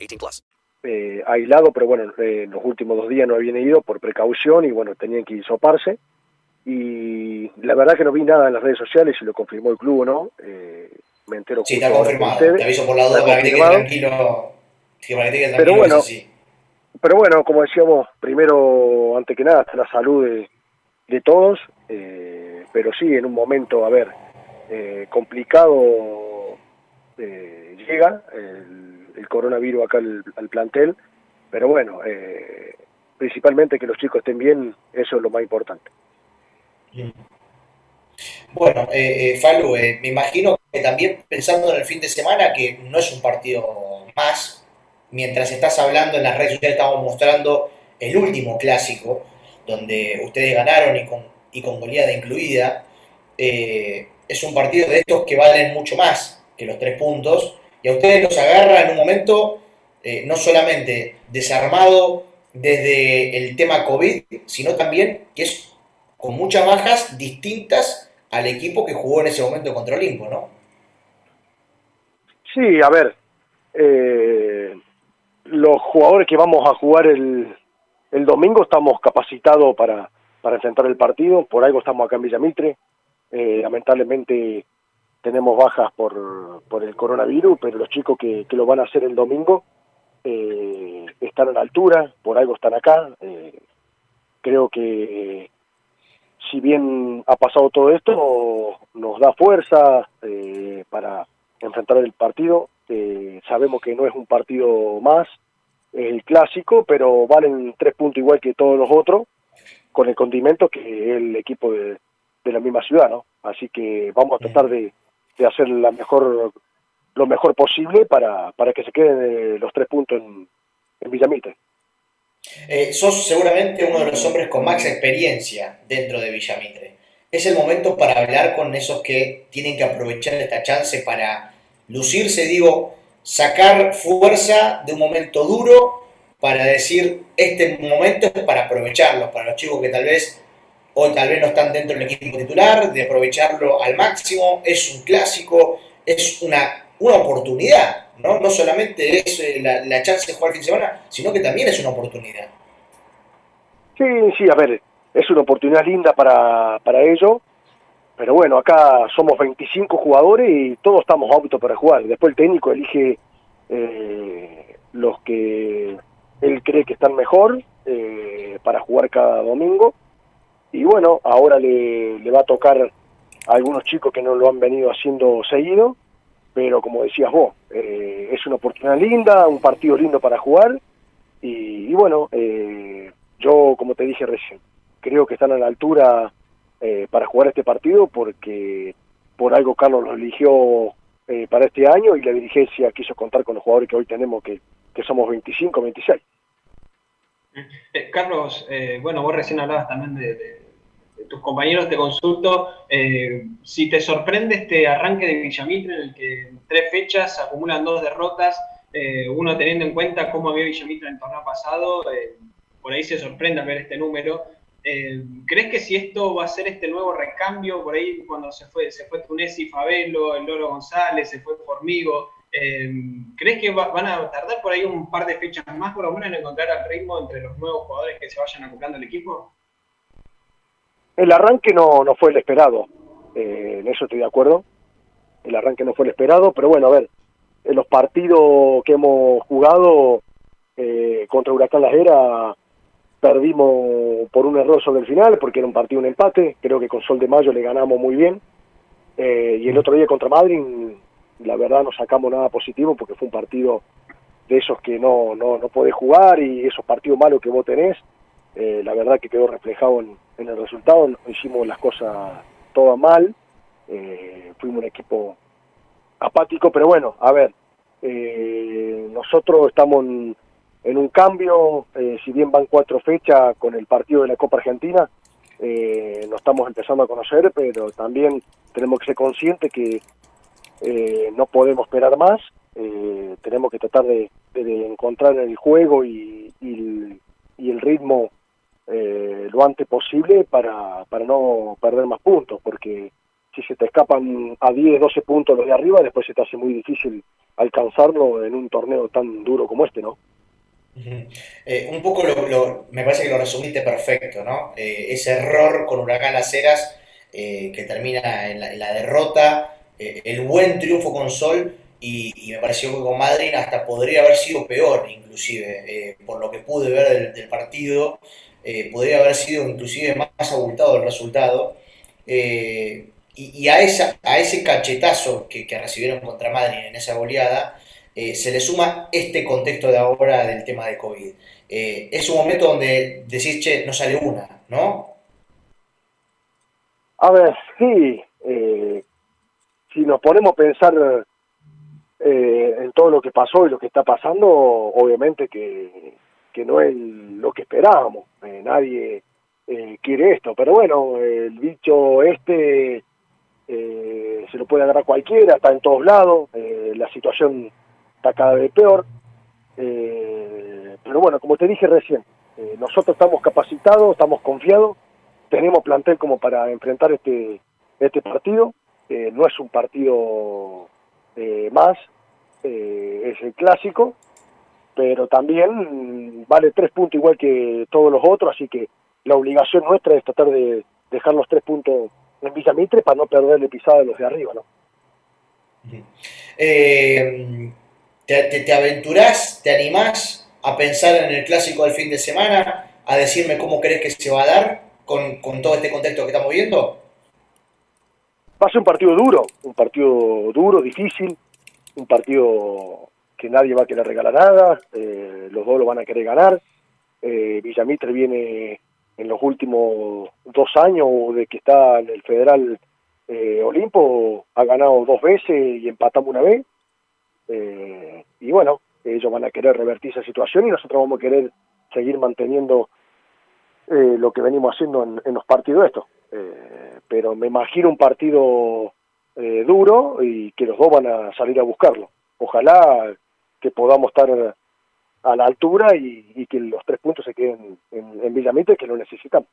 18 plus. Eh, aislado, pero bueno, eh, los últimos dos días no habían ido por precaución y bueno, tenían que isoparse. Y la verdad que no vi nada en las redes sociales y lo confirmó el club, ¿no? Eh, me entero. Sí, está confirmado. Te aviso por la duda para que te quede tranquilo. Para que te quede tranquilo. Pero bueno, sí pero bueno, como decíamos, primero, ante que nada, está la salud de, todos, eh, pero sí, en un momento, a ver, eh, complicado eh, llega el, el coronavirus acá al, plantel, pero bueno, principalmente que los chicos estén bien, eso es lo más importante. Bueno, eh, Falu, me imagino que también pensando en el fin de semana, que no es un partido más, mientras estás hablando en las redes sociales estamos mostrando el último clásico, donde ustedes ganaron y con, y con goleada incluida, eh, es un partido de estos que valen mucho más que los tres puntos, y a ustedes los agarra en un momento eh, no solamente desarmado desde el tema COVID, sino también que es con muchas bajas distintas al equipo que jugó en ese momento contra Olimpo, ¿no? Sí, a ver, eh, los jugadores que vamos a jugar el, el domingo estamos capacitados para, para enfrentar el partido, por algo estamos acá en Villamitre, eh, lamentablemente tenemos bajas por, por el coronavirus, pero los chicos que, que lo van a hacer el domingo eh, están a la altura, por algo están acá. Eh, creo que si bien ha pasado todo esto, nos da fuerza eh, para enfrentar el partido. Eh, sabemos que no es un partido más, es el clásico, pero valen tres puntos igual que todos los otros, con el condimento que es el equipo de, de la misma ciudad, ¿no? Así que vamos a tratar de, de hacer la mejor lo mejor posible para, para que se queden los tres puntos en, en. Eh, sos seguramente uno de los hombres con más experiencia dentro de Villamitre. Es el momento para hablar con esos que tienen que aprovechar esta chance para lucirse, digo, sacar fuerza de un momento duro para decir, este momento es para aprovecharlo, para los chicos que tal vez hoy tal vez no están dentro del equipo titular, de aprovecharlo al máximo, es un clásico, es una una oportunidad, ¿no? No solamente es eh, la, chance de jugar el fin de semana, sino que también es una oportunidad. Sí, sí, a ver, es una oportunidad linda para, para ellos, pero bueno, acá somos 25 jugadores y todos estamos aptos para jugar. Después el técnico elige eh, los que él cree que están mejor eh, para jugar cada domingo. Y bueno, ahora le, va a tocar a algunos chicos que no lo han venido haciendo seguido pero como decías vos, eh, es una oportunidad linda, un partido lindo para jugar y, bueno, eh, yo como te dije recién, creo que están a la altura eh, para jugar este partido porque por algo Carlos lo eligió para este año y la dirigencia quiso contar con los jugadores que hoy tenemos, que, que somos 25, 26. Carlos, bueno, vos recién hablabas también de tus compañeros te consulto eh, si te sorprende este arranque de Villamitre en el que en tres fechas acumulan dos derrotas, eh, uno teniendo en cuenta cómo había Villamitre en el torneo pasado, eh, por ahí se sorprende ver este número. ¿Crees que si esto va a ser este nuevo recambio, por ahí cuando se fue, se fue Tunesi, Fabelo, el Loro González, se fue Formigo, ¿crees que van a tardar por ahí un par de fechas más por lo menos en encontrar el ritmo entre los nuevos jugadores que se vayan acoplando al equipo? El arranque no, no fue el esperado, eh, en eso estoy de acuerdo. El arranque no fue el esperado, pero bueno, a ver, en los partidos que hemos jugado eh, contra Huracán Las Heras perdimos por un error sobre el final, porque era un partido un empate, creo que con Sol de Mayo le ganamos muy bien. Eh, y el otro día contra Madrid, la verdad no sacamos nada positivo porque fue un partido de esos que no, no, no podés jugar y esos partidos malos que vos tenés, la verdad que quedó reflejado en, en el resultado. Hicimos las cosas todas mal, eh, fuimos un equipo apático, pero bueno, a ver, eh, nosotros estamos en, un cambio, eh, si bien van cuatro fechas con el partido de la Copa Argentina, nos estamos empezando a conocer, pero también tenemos que ser conscientes que no podemos esperar más, tenemos que tratar de, encontrar el juego y, y el ritmo eh, lo antes posible para, para no perder más puntos, porque si se te escapan a 10, 12 puntos los de arriba, después se te hace muy difícil alcanzarlo en un torneo tan duro como este, ¿no? Eh, un poco lo, me parece que lo resumiste perfecto, ¿no? Eh, ese error con Huracán Las Heras que termina en la, derrota, el buen triunfo con Sol y, me pareció que con Madrid hasta podría haber sido peor, inclusive, por lo que pude ver del, partido. Eh, podría haber sido inclusive más abultado el resultado. Eh, y, a, esa, a ese cachetazo que, recibieron contra Madrid en esa goleada, eh, se le suma este contexto de ahora del tema de COVID. Eh, es un momento donde decís, che, no sale una, ¿no? A ver, sí, eh, si nos ponemos a pensar en todo lo que pasó y lo que está pasando, obviamente que, que no es lo que esperábamos, nadie quiere esto, pero bueno, el bicho este se lo puede agarrar cualquiera, está en todos lados, la situación está cada vez peor. Eh, pero bueno, como te dije recién, eh, nosotros estamos capacitados, estamos confiados, tenemos plantel como para enfrentar este, este partido. Eh, no es un partido más, es el clásico, pero también vale tres puntos igual que todos los otros, así que la obligación nuestra es tratar de dejar los tres puntos en Villa Mitre para no perderle pisada de los de arriba, ¿no? ¿Te, te, aventurás, te animás a pensar en el clásico del fin de semana, a decirme cómo crees que se va a dar con, todo este contexto que estamos viendo? Va a ser un partido duro, un partido duro, difícil, un partido que nadie va a querer regalar nada, eh, los dos lo van a querer ganar. Eh, Villamitre viene en los últimos dos años de que está en el Federal eh, Olimpo, ha ganado dos veces y empatamos una vez. Eh, y bueno, ellos van a querer revertir esa situación y nosotros vamos a querer seguir manteniendo eh, lo que venimos haciendo en, los partidos estos. Eh, pero me imagino un partido duro y que los dos van a salir a buscarlo. Ojalá que podamos estar a la altura y, que los tres puntos se queden en, en que lo necesitamos.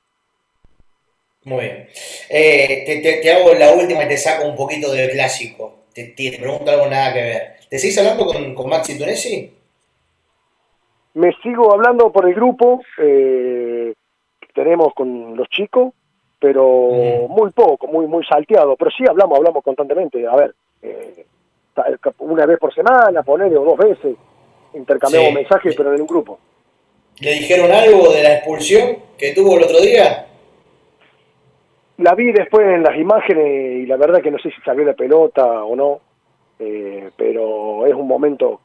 Muy bien. te, te, hago la última y te saco un poquito del clásico. Te, te pregunto algo nada que ver. ¿Te seguís hablando con, con Maxi Tunesi? Me sigo hablando por el grupo eh, que tenemos con los chicos, pero muy poco, muy muy salteado. Pero sí hablamos, hablamos constantemente. A ver, eh, una vez por semana, ponerle o dos veces, intercambiamos mensajes, pero en un grupo. ¿Le dijeron algo de la expulsión que tuvo el otro día? La vi después en las imágenes y la verdad que no sé si salió la pelota o no. Eh, pero es un momento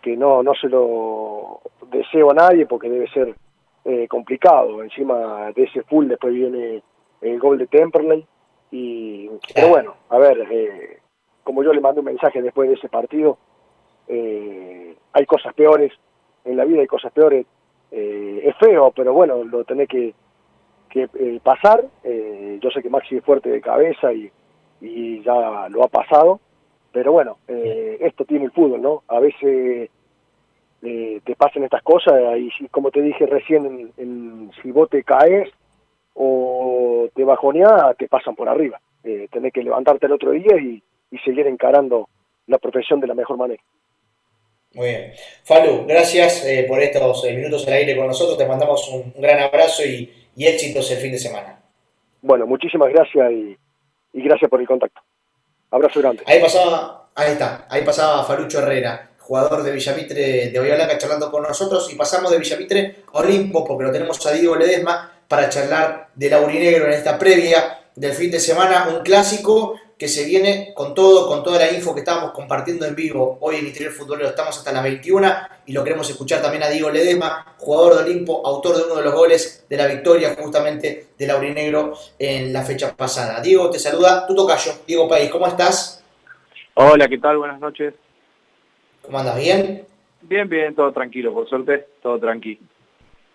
que no, no se lo deseo a nadie porque debe ser eh, complicado. Encima de ese full después viene el gol de Temperley. Y, pero bueno, a ver, eh, como yo le mandé un mensaje después de ese partido, hay cosas peores, en la vida hay cosas peores. es feo, pero bueno, lo tenés que, que pasar. yo sé que Maxi es fuerte de cabeza y, y ya lo ha pasado pero bueno, eh, esto tiene el fútbol, ¿no? A veces eh, te pasan estas cosas y como te dije recién, en, si vos te caes o te bajoneas, te pasan por arriba. Eh, tenés que levantarte el otro día y, seguir encarando la profesión de la mejor manera. Muy bien. Falu, gracias eh, por estos minutos al aire con nosotros. Te mandamos un, gran abrazo y, éxitos el fin de semana. Bueno, muchísimas gracias y gracias por el contacto. Abrazo grande. Ahí pasaba, ahí está, ahí pasaba Farucho Herrera, jugador de Villamitre de Bahía Blanca, charlando con nosotros. Y pasamos de Villamitre a Olimpo, porque lo tenemos a Diego Ledesma para charlar del Aurinegro en esta previa del fin de semana. Un clásico que se viene con todo, con toda la info que estábamos compartiendo en vivo hoy en Interior Futbolero. Estamos hasta las 21 y lo queremos escuchar también a Diego Ledesma, jugador de Olimpo, autor de uno de los goles de la victoria justamente del Aurinegro en la fecha pasada. Diego, te saluda tu tocayo, Diego País, ¿cómo estás? Hola, ¿qué tal? Buenas noches. ¿Cómo andas? ¿Bien? Bien, bien, todo tranquilo, por suerte, todo tranquilo.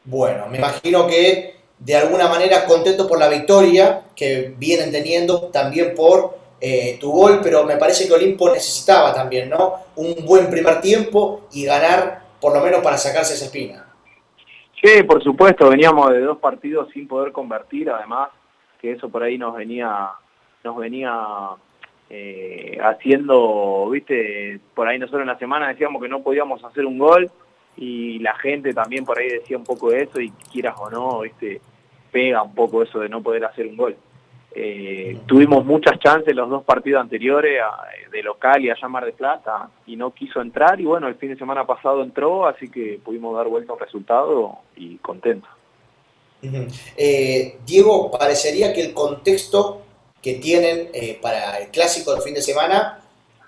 Bueno, me imagino que de alguna manera contento por la victoria que vienen teniendo, también por eh, tu gol, pero me parece que Olimpo necesitaba también, ¿no? Un buen primer tiempo y ganar por lo menos para sacarse esa espina. Sí, por supuesto, veníamos de dos partidos sin poder convertir, además que eso por ahí nos venía, nos venía eh, haciendo, viste, por ahí nosotros en la semana decíamos que no podíamos hacer un gol y la gente también por ahí decía un poco eso y quieras o no, viste, pega un poco eso de no poder hacer un gol. Eh, tuvimos muchas chances los dos partidos anteriores de local y allá Mar de Plata y no quiso entrar y bueno, el fin de semana pasado entró, así que pudimos dar vuelta al resultado y contento. Eh, Diego, parecería que el contexto que tienen eh, para el clásico del fin de semana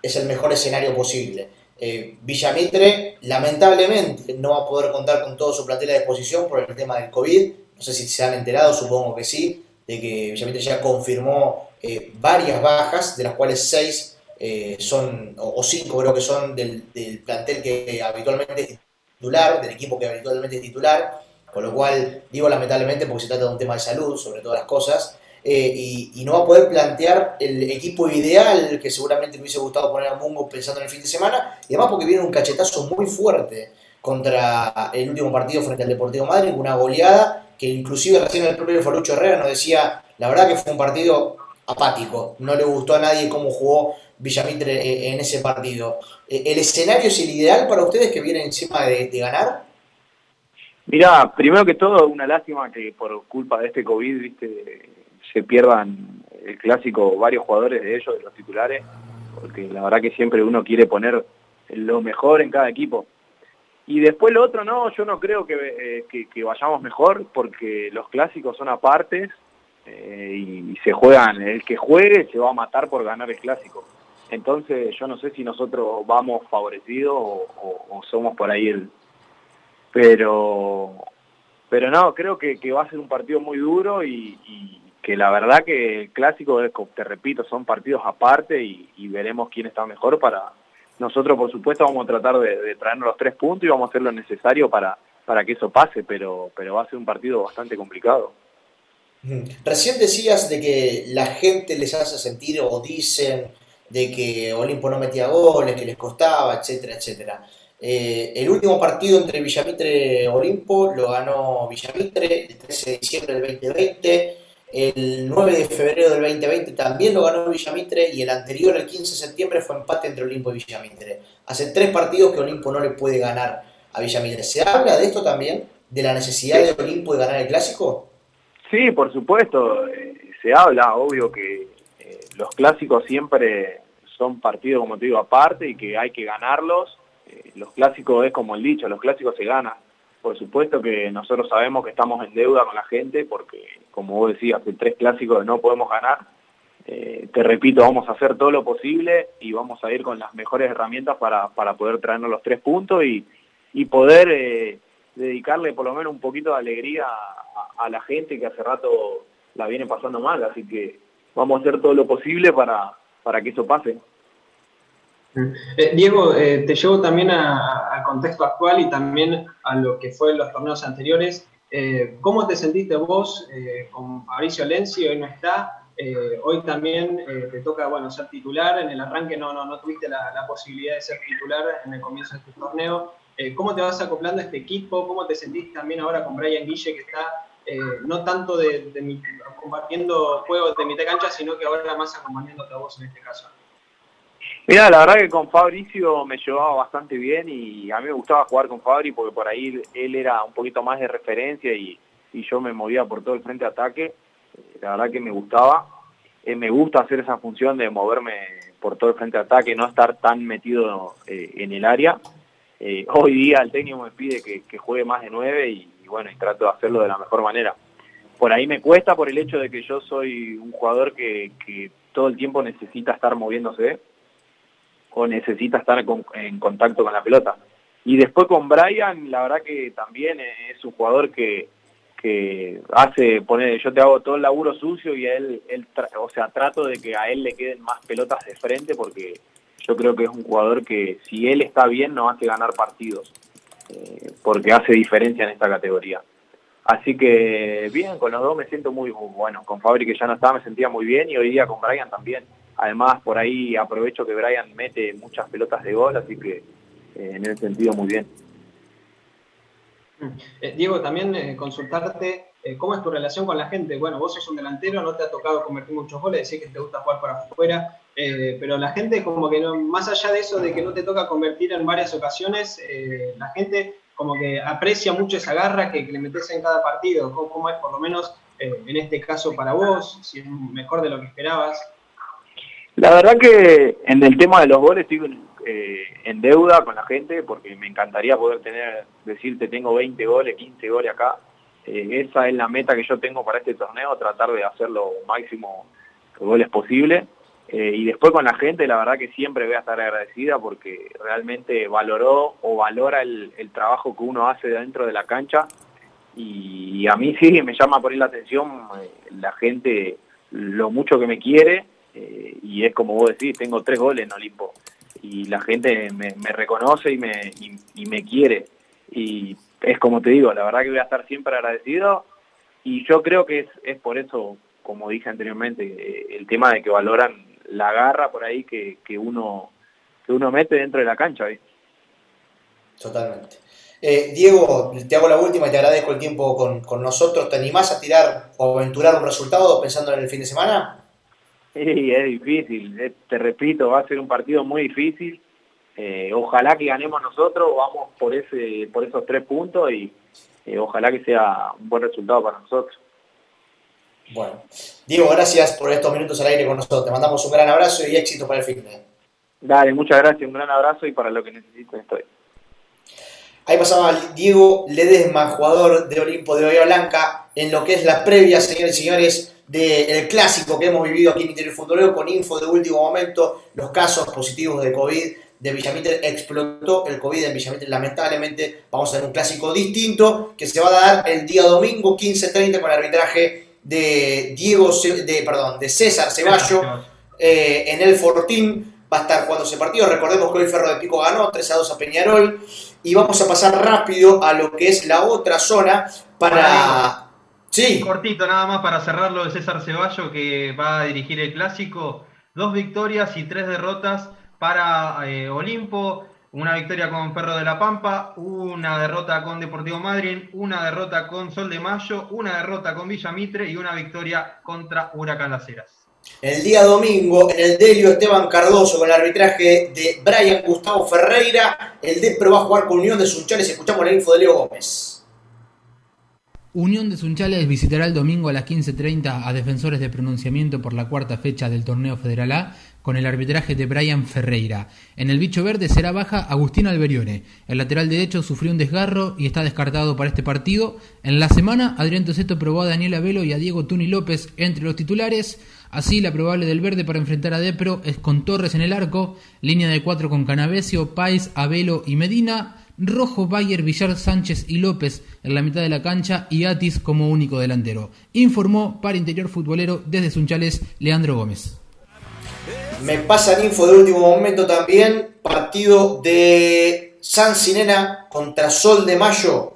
es el mejor escenario posible. Eh, Villamitre, lamentablemente, no va a poder contar con todo su plantel a disposición por el tema del COVID. No sé si se han enterado, supongo que sí, de que Villamitre ya confirmó eh, varias bajas, de las cuales seis eh, son, o, cinco creo que son del, del plantel que habitualmente es titular, del equipo que habitualmente es titular, con lo cual digo lamentablemente porque se trata de un tema de salud, sobre todas las cosas, eh, y, y no va a poder plantear el equipo ideal que seguramente me hubiese gustado poner a Mungo pensando en el fin de semana, y además porque viene un cachetazo muy fuerte contra el último partido frente al Deportivo Madrid, una goleada que inclusive recién el propio Falucho Herrera nos decía, la verdad que fue un partido apático, no le gustó a nadie cómo jugó Villamitre eh, en ese partido. Eh, ¿El escenario es el ideal para ustedes que vienen encima de, de ganar? Mirá, primero que todo, una lástima que por culpa de este COVID, viste, se pierdan el clásico varios jugadores de ellos, de los titulares, porque la verdad que siempre uno quiere poner lo mejor en cada equipo. Y después lo otro, no, yo no creo que, eh, que, vayamos mejor, porque los clásicos son apartes eh, y, se juegan, el que juegue se va a matar por ganar el clásico. Entonces yo no sé si nosotros vamos favorecidos o, somos por ahí el... Pero, pero no, creo que, va a ser un partido muy duro y, que la verdad que el clásico, te repito, son partidos aparte y veremos quién está mejor para... Nosotros, por supuesto, vamos a tratar de, de traernos los tres puntos y vamos a hacer lo necesario para, para que eso pase, pero, pero va a ser un partido bastante complicado. Ujú. Recién decías de que la gente les hace sentir o dicen de que Olimpo no metía goles, que les costaba, etcétera, etcétera. Eh, el último partido entre Villamitre y Olimpo lo ganó Villamitre el 13 de diciembre del 2020. El 9 de febrero del 2020 también lo ganó Villamitre y el anterior, el 15 de septiembre, fue empate entre Olimpo y Villamitre. Hace tres partidos que Olimpo no le puede ganar a Villamitre. ¿Se habla de esto también? ¿De la necesidad de Olimpo de ganar el clásico? Sí, por supuesto, eh, se habla, obvio que eh, los clásicos siempre son partidos, como te digo, aparte y que hay que ganarlos. Eh, los clásicos es como el dicho, los clásicos se ganan. Por supuesto que nosotros sabemos que estamos en deuda con la gente porque, como vos decías, hace tres clásicos no podemos ganar. Eh, te repito, vamos a hacer todo lo posible y vamos a ir con las mejores herramientas para, para poder traernos los tres puntos y, y poder eh, dedicarle por lo menos un poquito de alegría a, a la gente que hace rato la viene pasando mal. Así que vamos a hacer todo lo posible para, para que eso pase. Eh, Diego, eh, te llevo también al contexto actual y también a lo que fue en los torneos anteriores. Eh, ¿Cómo te sentiste vos con Fabricio Lenzi? Hoy no está. Hoy también te toca bueno, ser titular. En el arranque no, no, no tuviste la, la posibilidad de ser titular en el comienzo de este torneo. ¿Cómo te vas acoplando a este equipo? ¿Cómo te sentís también ahora con Brian Guille, que está no tanto de, de compartiendo juegos de mitad cancha, sino que ahora más acompañándote a vos en este caso? Mira, la verdad que con Fabricio me llevaba bastante bien y a mí me gustaba jugar con Fabri porque por ahí él era un poquito más de referencia y, yo me movía por todo el frente de ataque. Eh, La verdad que me gustaba. Eh, me gusta hacer esa función de moverme por todo el frente de ataque, no estar tan metido eh, en el área. Hoy día el técnico me pide que, juegue más de nueve y, bueno, y trato de hacerlo de la mejor manera. Por ahí me cuesta por el hecho de que yo soy un jugador que todo el tiempo necesita estar moviéndose o necesita estar con- en contacto con la pelota. Y después con Brian, la verdad que también es un jugador que, que hace, poner, yo te hago todo el laburo sucio y a él, él o sea, trato de que a él le queden más pelotas de frente porque yo creo que es un jugador que si él está bien nos hace ganar partidos, eh, porque hace diferencia en esta categoría. Así que bien, con los dos me siento muy bueno. Con Fabri que ya no estaba me sentía muy bien y hoy día con Brian también. Además, por ahí aprovecho que Brian mete muchas pelotas de gol, así que eh, en ese sentido muy bien. Eh, Diego, también eh, consultarte cómo es tu relación con la gente. Bueno, vos sos un delantero, no te ha tocado convertir muchos goles, decís que te gusta jugar para afuera, pero la gente como que no, más allá de eso de que no te toca convertir en varias ocasiones, la gente como que aprecia mucho esa garra que, le metes en cada partido. ¿Cómo, es por lo menos en este caso para vos? Si es mejor de lo que esperabas. La verdad que en el tema de los goles estoy eh, en deuda con la gente porque me encantaría poder tener, decirte tengo 20 goles, 15 goles acá. Eh, esa es la meta que yo tengo para este torneo, tratar de hacer lo máximo de goles posible. Eh, y después con la gente, la verdad que siempre voy a estar agradecida porque realmente valoró o valora el, trabajo que uno hace dentro de la cancha. Y, a mí sí me llama por ahí la atención la gente, lo mucho que me quiere. Eh, y es como vos decís, tengo tres goles en Olimpo. Y la gente me, reconoce y me, y me quiere. Y es como te digo, la verdad que voy a estar siempre agradecido. Y yo creo que es, es por eso, como dije anteriormente, el tema de que valoran la garra por ahí que, que, uno, que uno mete dentro de la cancha. Totalmente. Eh, Diego, te hago la última y te agradezco el tiempo con, nosotros. ¿Te animás a tirar o aventurar un resultado pensando en el fin de semana? Sí, es difícil. Eh, te repito, va a ser un partido muy difícil. Eh, ojalá que ganemos nosotros, vamos por ese por esos tres puntos y ojalá que sea un buen resultado para nosotros. Bueno, Diego, gracias por estos minutos al aire con nosotros. Te mandamos un gran abrazo y éxito para el fin. Dale, muchas gracias, un gran abrazo y para lo que necesiten estoy. Ahí pasaba Diego Ledesma, jugador de Olimpo de Bahía Blanca, en lo que es la previa, señores y señores, del clásico que hemos vivido aquí en Interior Futbolero con info de último momento, los casos positivos de COVID de Villamitre explotó el COVID en Villamitre. Lamentablemente vamos a tener un clásico distinto que se va a dar el día domingo 15.30 con arbitraje de Diego, de, perdón, de César Ceballo eh, en el Fortín. Va a estar jugando ese partido. Recordemos que hoy Ferro de Pico ganó 3 a 2 a Peñarol. Y vamos a pasar rápido a lo que es la otra zona para. Sí. Cortito, nada más para cerrarlo de César Ceballo, que va a dirigir el clásico. Dos victorias y tres derrotas para eh, Olimpo una victoria con Perro de la Pampa, una derrota con Deportivo Madrid, una derrota con Sol de Mayo, una derrota con Villa Mitre y una victoria contra Huracán Las Heras. El día domingo, en el Delio Esteban Cardoso, con el arbitraje de Brian Gustavo Ferreira, el DEPRO va a jugar con Unión de Sunchales. Escuchamos la info de Leo Gómez. Unión de Sunchales visitará el domingo a las 15.30 a defensores de pronunciamiento por la cuarta fecha del torneo Federal A con el arbitraje de Brian Ferreira. En el bicho verde será baja Agustín Alberione. El lateral derecho sufrió un desgarro y está descartado para este partido. En la semana, Adrián Toseto probó a Daniel Abelo y a Diego Tuni López entre los titulares. Así, la probable del verde para enfrentar a Depro es con Torres en el arco, línea de cuatro con Canavesio, Pais, Abelo y Medina. Rojo, Bayer, Villar, Sánchez y López en la mitad de la cancha y Atis como único delantero. Informó para Interior Futbolero desde Sunchales Leandro Gómez. Me pasan info de último momento también. Partido de San Sinena contra Sol de Mayo.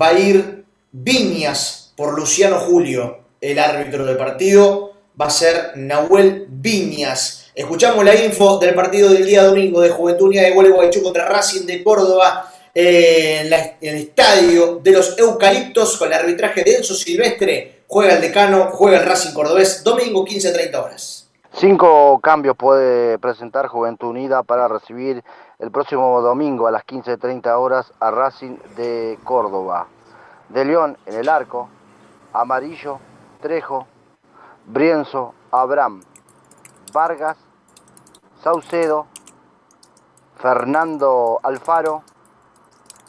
Va a ir Viñas por Luciano Julio. El árbitro del partido va a ser Nahuel Viñas. Escuchamos la info del partido del día domingo de Juventud Unida de Gualeguaychú contra Racing de Córdoba en, el estadio de los Eucaliptos con el arbitraje de Enzo Silvestre. Juega el decano, juega el Racing Cordobés, domingo 15-30 horas. Cinco cambios puede presentar Juventud Unida para recibir el próximo domingo a las 15.30 horas a Racing de Córdoba. De León en el arco, Amarillo, Trejo, Brienzo, Abraham, Vargas, Saucedo, Fernando Alfaro,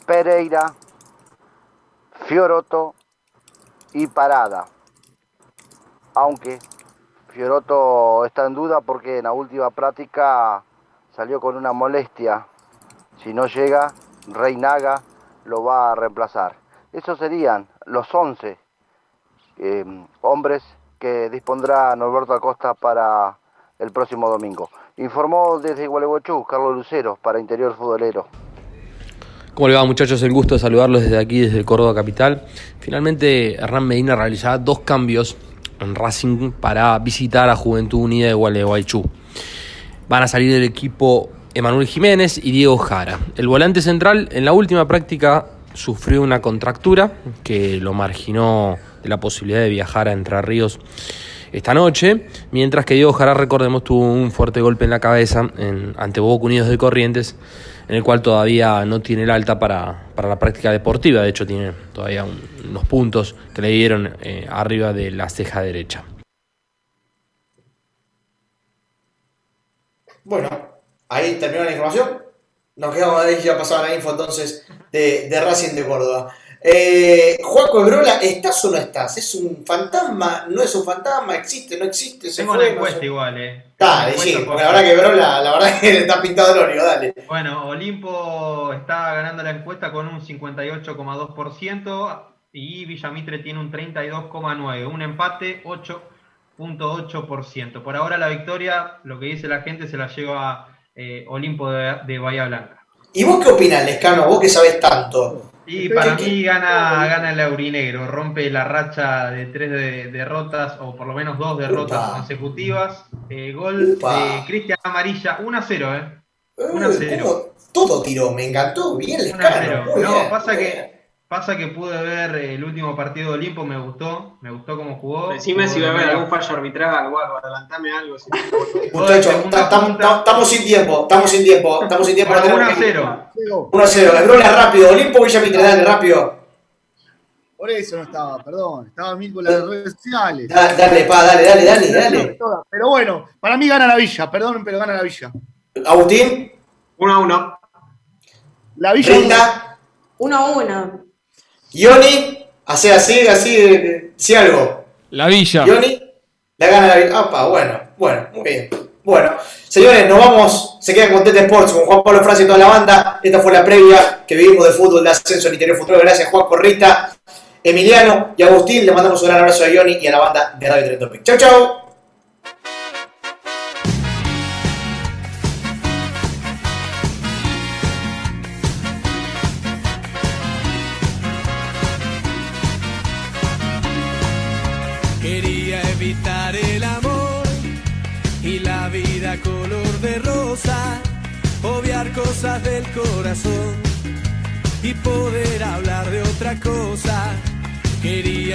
Pereira, Fioroto y Parada. Aunque Fioroto está en duda porque en la última práctica salió con una molestia. Si no llega, Reinaga lo va a reemplazar. Esos serían los 11 em, hombres que dispondrá Norberto Acosta para el próximo domingo. Informó desde Gualeguaychú Carlos Lucero para Interior Futbolero. ¿Cómo le va muchachos? El gusto de saludarlos desde aquí, desde Córdoba Capital. Finalmente Hernán Medina realizará dos cambios en Racing para visitar a Juventud Unida de Gualeguaychú. Van a salir del equipo Emanuel Jiménez y Diego Jara. El volante central en la última práctica sufrió una contractura que lo marginó de la posibilidad de viajar a Entre Ríos esta noche, mientras que Diego Jara, recordemos, tuvo un fuerte golpe en la cabeza en, ante Boca Unidos de Corrientes en el cual todavía no tiene el alta para, la práctica deportiva, de hecho tiene todavía unos puntos que le dieron eh, arriba de la ceja derecha. Bueno, ahí terminó la información. Nos quedamos ahí, ya la info entonces de, de Racing de Córdoba. Eh, Juaco Ebrola, ¿estás o no estás? ¿Es un fantasma? ¿No es un fantasma? ¿Existe? ¿No existe? ¿Se Tengo fue? la No encuesta sé. igual, eh. Dale, sí, porque la verdad que Ebrola, la verdad que está pintado el óleo, dale. Bueno, Olimpo está ganando la encuesta con un 58,2% y Villamitre tiene un 32,9%. Un empate, 8,8%. Por ahora la victoria, lo que dice la gente, se la lleva eh, Olimpo de, de Bahía Blanca. ¿Y vos qué opinás, Lescano? Vos que sabés tanto. Y ¿Qué- para mí gana, gana el Aurinegro, rompe la racha de tres de- derrotas, o por lo menos dos derrotas Upa. consecutivas. Eh, gol Upa. de Cristian Amarilla, 1 a 0, ¿eh? 1 a Eh, 0. ¿cómo? Todo tiró, me encantó. Bien, 1 a 0. Lescano. muy No, bien. pasa que, pasa que pude ver el último partido de Olimpo, me gustó, me gustó cómo jugó. Decime si va a haber algún fallo arbitral o algo, adelantame algo. si- Muchachos, ta- tam- tam- estamos sin tiempo, estamos sin tiempo, estamos sin tiempo. Bueno, tenemos 1 a que- 0. 1 a 0. Ebrola rápido, Olimpo Villamitre, dale, rápido. Por eso no estaba, perdón. Estaba mil con las redes sociales. Da- Dale, pa, dale, dale, dale, dale. Pero bueno, para mí gana la Villa, perdón, pero gana la Villa. Agustín. 1 a 1. La Villa. Rita. 1 a 1. Ioni, hace así, así, sí algo. La Villa. Ioni, la gana la Villa. Apa, bueno, bueno, muy bien. Bueno, señores, nos vamos. Se quedan con Tete Sports, con Juan Pablo Francia y toda la banda. Esta fue la previa que vivimos de fútbol de ascenso en interior futuro. Gracias, Juan Corrita, Emiliano y Agustín. Le mandamos un gran abrazo a Ioni y a la banda de Radio Tren Topic. Chau, chau. Del corazón y poder hablar de otra cosa. Quería